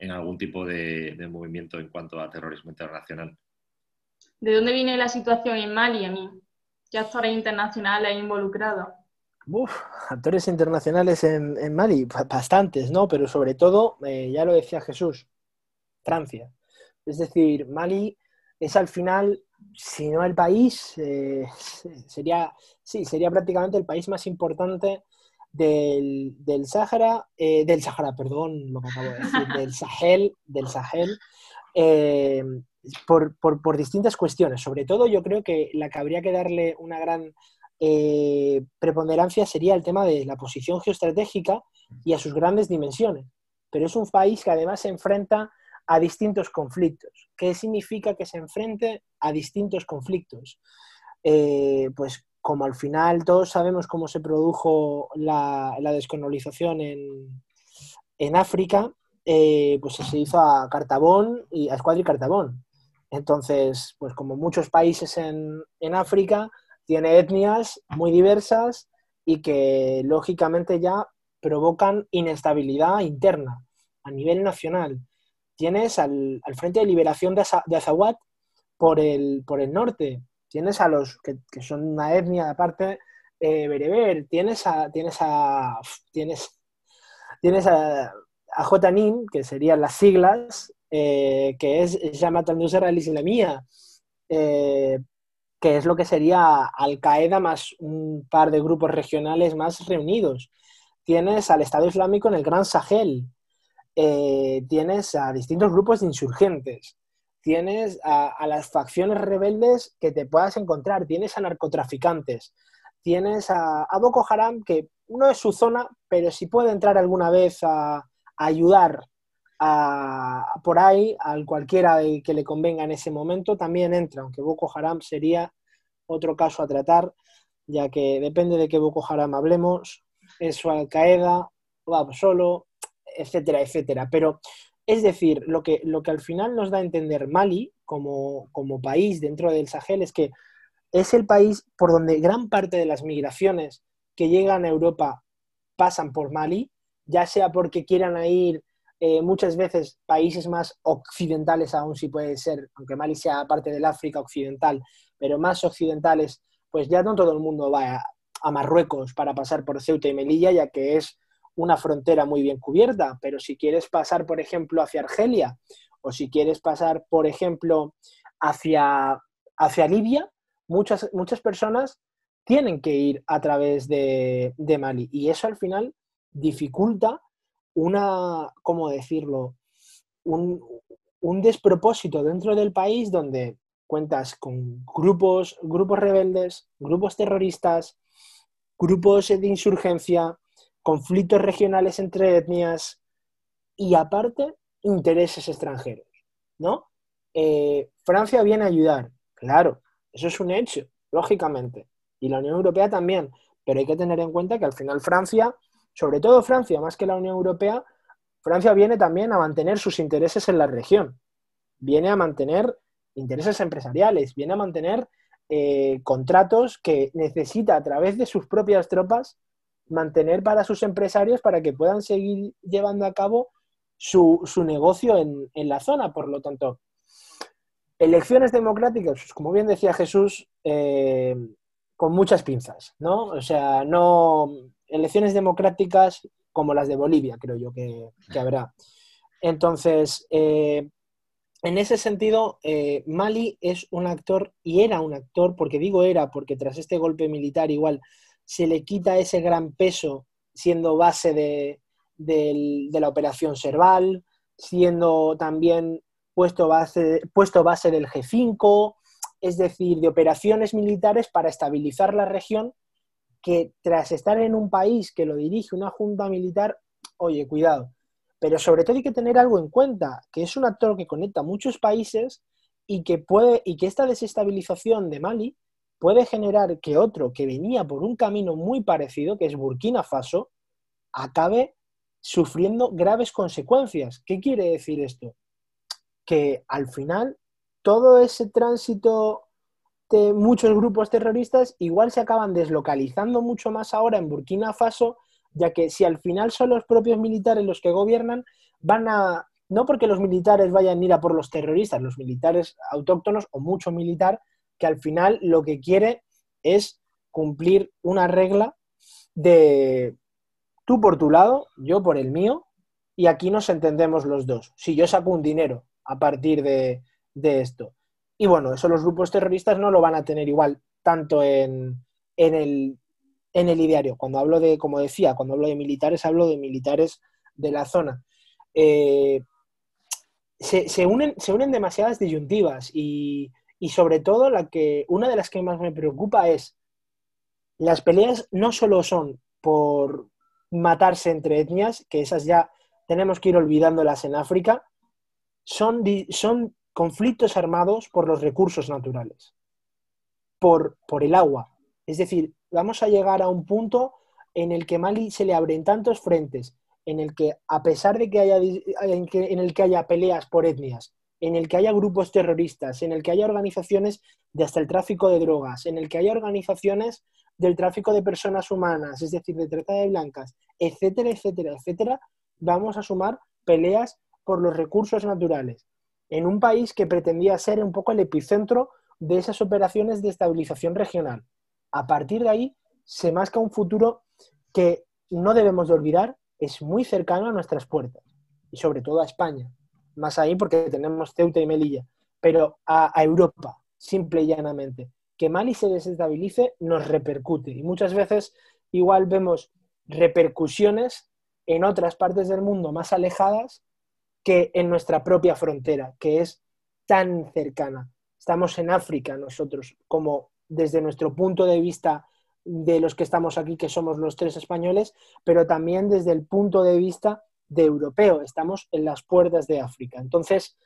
en algún tipo de, movimiento en cuanto a terrorismo internacional. ¿De dónde viene la situación en Mali, a mí? ¿Qué actores internacionales hay involucrados? Uf, actores internacionales en, Mali, bastantes, ¿no? Pero sobre todo, eh, ya lo decía Jesús, Francia. Es decir, Mali es al final, si no el país, eh, sería, sí, sería prácticamente el país más importante del, del Sahara, eh, del Sahara, perdón, lo que acabo de decir, del Sahel, del Sahel, eh, por, por, por, distintas cuestiones. Sobre todo yo creo que la que habría que darle una gran eh, preponderancia sería el tema de la posición geoestratégica y a sus grandes dimensiones. Pero es un país que además se enfrenta a distintos conflictos. ¿Qué significa que se enfrente a distintos conflictos? pues como al final todos sabemos cómo se produjo la, descolonización en, África, eh, pues se hizo a Cartabón y a Escuadra y Cartabón. Entonces, pues como muchos países en, en África, tiene etnias muy diversas y que lógicamente ya provocan inestabilidad interna a nivel nacional. Tienes al, Frente de Liberación de, Azawad por el, por el norte, tienes a los que, son una etnia aparte eh, bereber, tienes a, tienes a, tienes, a, a que serían las siglas, eh, que es Jamaat al-Nusra al-Islamía, eh, que es lo que sería Al-Qaeda más un par de grupos regionales más reunidos. Tienes al Estado Islámico en el Gran Sahel, eh, tienes a distintos grupos de insurgentes, tienes a, las facciones rebeldes que te puedas encontrar, tienes a narcotraficantes, tienes a, Boko Haram, que no es su zona, pero si puede entrar alguna vez a, ayudar por ahí, a cualquiera que le convenga en ese momento, también entra, aunque Boko Haram sería otro caso a tratar, ya que depende de qué Boko Haram hablemos, es su Al-Qaeda, va solo, etcétera, etcétera. Pero es decir, lo que, lo que al final nos da a entender Mali como, como país dentro del Sahel es que es el país por donde gran parte de las migraciones que llegan a Europa pasan por Mali, ya sea porque quieran ir eh, muchas veces países más occidentales aún si puede ser, aunque Mali sea parte del África occidental, pero más occidentales, pues ya no todo el mundo va a, a Marruecos para pasar por Ceuta y Melilla, ya que es una frontera muy bien cubierta, pero si quieres pasar, por ejemplo, hacia Argelia o si quieres pasar, por ejemplo, hacia, hacia Libia, muchas, muchas personas tienen que ir a través de, Mali y eso al final dificulta una, ¿cómo decirlo? Un, un despropósito dentro del país donde cuentas con grupos, grupos rebeldes, grupos terroristas, grupos de insurgencia, conflictos regionales entre etnias y aparte intereses extranjeros, ¿no? Eh, Francia viene a ayudar, claro, eso es un hecho, lógicamente, y la Unión Europea también, pero hay que tener en cuenta que al final Francia, sobre todo Francia, más que la Unión Europea, Francia viene también a mantener sus intereses en la región, viene a mantener intereses empresariales, viene a mantener eh, contratos que necesita a través de sus propias tropas mantener para sus empresarios para que puedan seguir llevando a cabo su, negocio en, la zona. Por lo tanto, elecciones democráticas, pues, como bien decía Jesús, eh, con muchas pinzas, ¿no? O sea, no elecciones democráticas como las de Bolivia, creo yo que, habrá. Entonces, eh, en ese sentido, eh, Mali es un actor, y era un actor, porque digo era, porque tras este golpe militar igual se le quita ese gran peso siendo base de, la operación Serval, siendo también puesto base, puesto base del G5, es decir, de operaciones militares para estabilizar la región, que tras estar en un país que lo dirige una junta militar, oye, cuidado, pero sobre todo hay que tener algo en cuenta, que es un actor que conecta muchos países y que, puede, y que esta desestabilización de Mali puede generar que otro que venía por un camino muy parecido, que es Burkina Faso, acabe sufriendo graves consecuencias. ¿Qué quiere decir esto? Que al final todo ese tránsito de muchos grupos terroristas igual se acaban deslocalizando mucho más ahora en Burkina Faso ya que si al final son los propios militares los que gobiernan, van a, no porque los militares vayan a ir a por los terroristas, los militares autóctonos o mucho militar, que al final lo que quiere es cumplir una regla de tú por tu lado, yo por el mío, y aquí nos entendemos los dos. Si yo saco un dinero a partir de, de esto. Y bueno, eso los grupos terroristas no lo van a tener igual tanto en, en el en el ideario. Cuando hablo de, como decía, cuando hablo de militares, hablo de militares de la zona. Eh, se, unen, se unen demasiadas disyuntivas y, sobre todo la que, una de las que más me preocupa es las peleas no solo son por matarse entre etnias, que esas ya tenemos que ir olvidándolas en África, son, son conflictos armados por los recursos naturales, por, por el agua. Es decir, vamos a llegar a un punto en el que Mali se le abren tantos frentes en el que, a pesar de que haya, en el que haya peleas por etnias, en el que haya grupos terroristas, en el que haya organizaciones de hasta el tráfico de drogas, en el que haya organizaciones del tráfico de personas humanas, es decir, de trata de blancas, etcétera, etcétera, etcétera, vamos a sumar peleas por los recursos naturales, en un país que pretendía ser un poco el epicentro de esas operaciones de estabilización regional. A partir de ahí se masca un futuro que no debemos de olvidar, es muy cercano a nuestras puertas, y sobre todo a España más ahí porque tenemos Ceuta y Melilla, pero a, Europa, simple y llanamente. Que Mali se desestabilice nos repercute y muchas veces igual vemos repercusiones en otras partes del mundo más alejadas que en nuestra propia frontera, que es tan cercana. Estamos en África nosotros, como desde nuestro punto de vista de los que estamos aquí, que somos los tres españoles, pero también desde el punto de vista de europeo, estamos en las puertas de África. Entonces,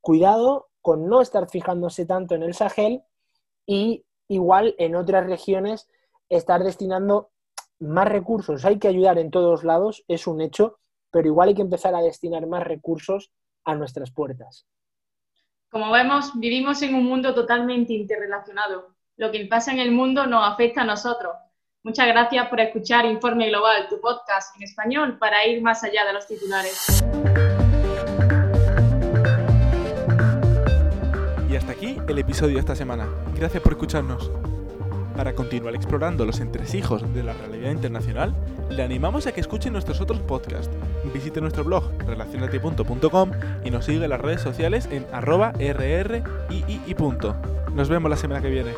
cuidado con no estar fijándose tanto en el Sahel y igual en otras regiones estar destinando más recursos. Hay que ayudar en todos lados, es un hecho, pero igual hay que empezar a destinar más recursos a nuestras puertas. Como vemos, vivimos en un mundo totalmente interrelacionado. Lo que pasa en el mundo nos afecta a nosotros Muchas gracias por escuchar Informe Global, tu podcast en español para ir más allá de los titulares. Y hasta aquí el episodio de esta semana. Gracias por escucharnos. Para continuar explorando los entresijos de la realidad internacional, le animamos a que escuche nuestros otros podcasts. Visite nuestro blog relacionate.com y nos sigue en las redes sociales en arroba rrii. Nos vemos la semana que viene.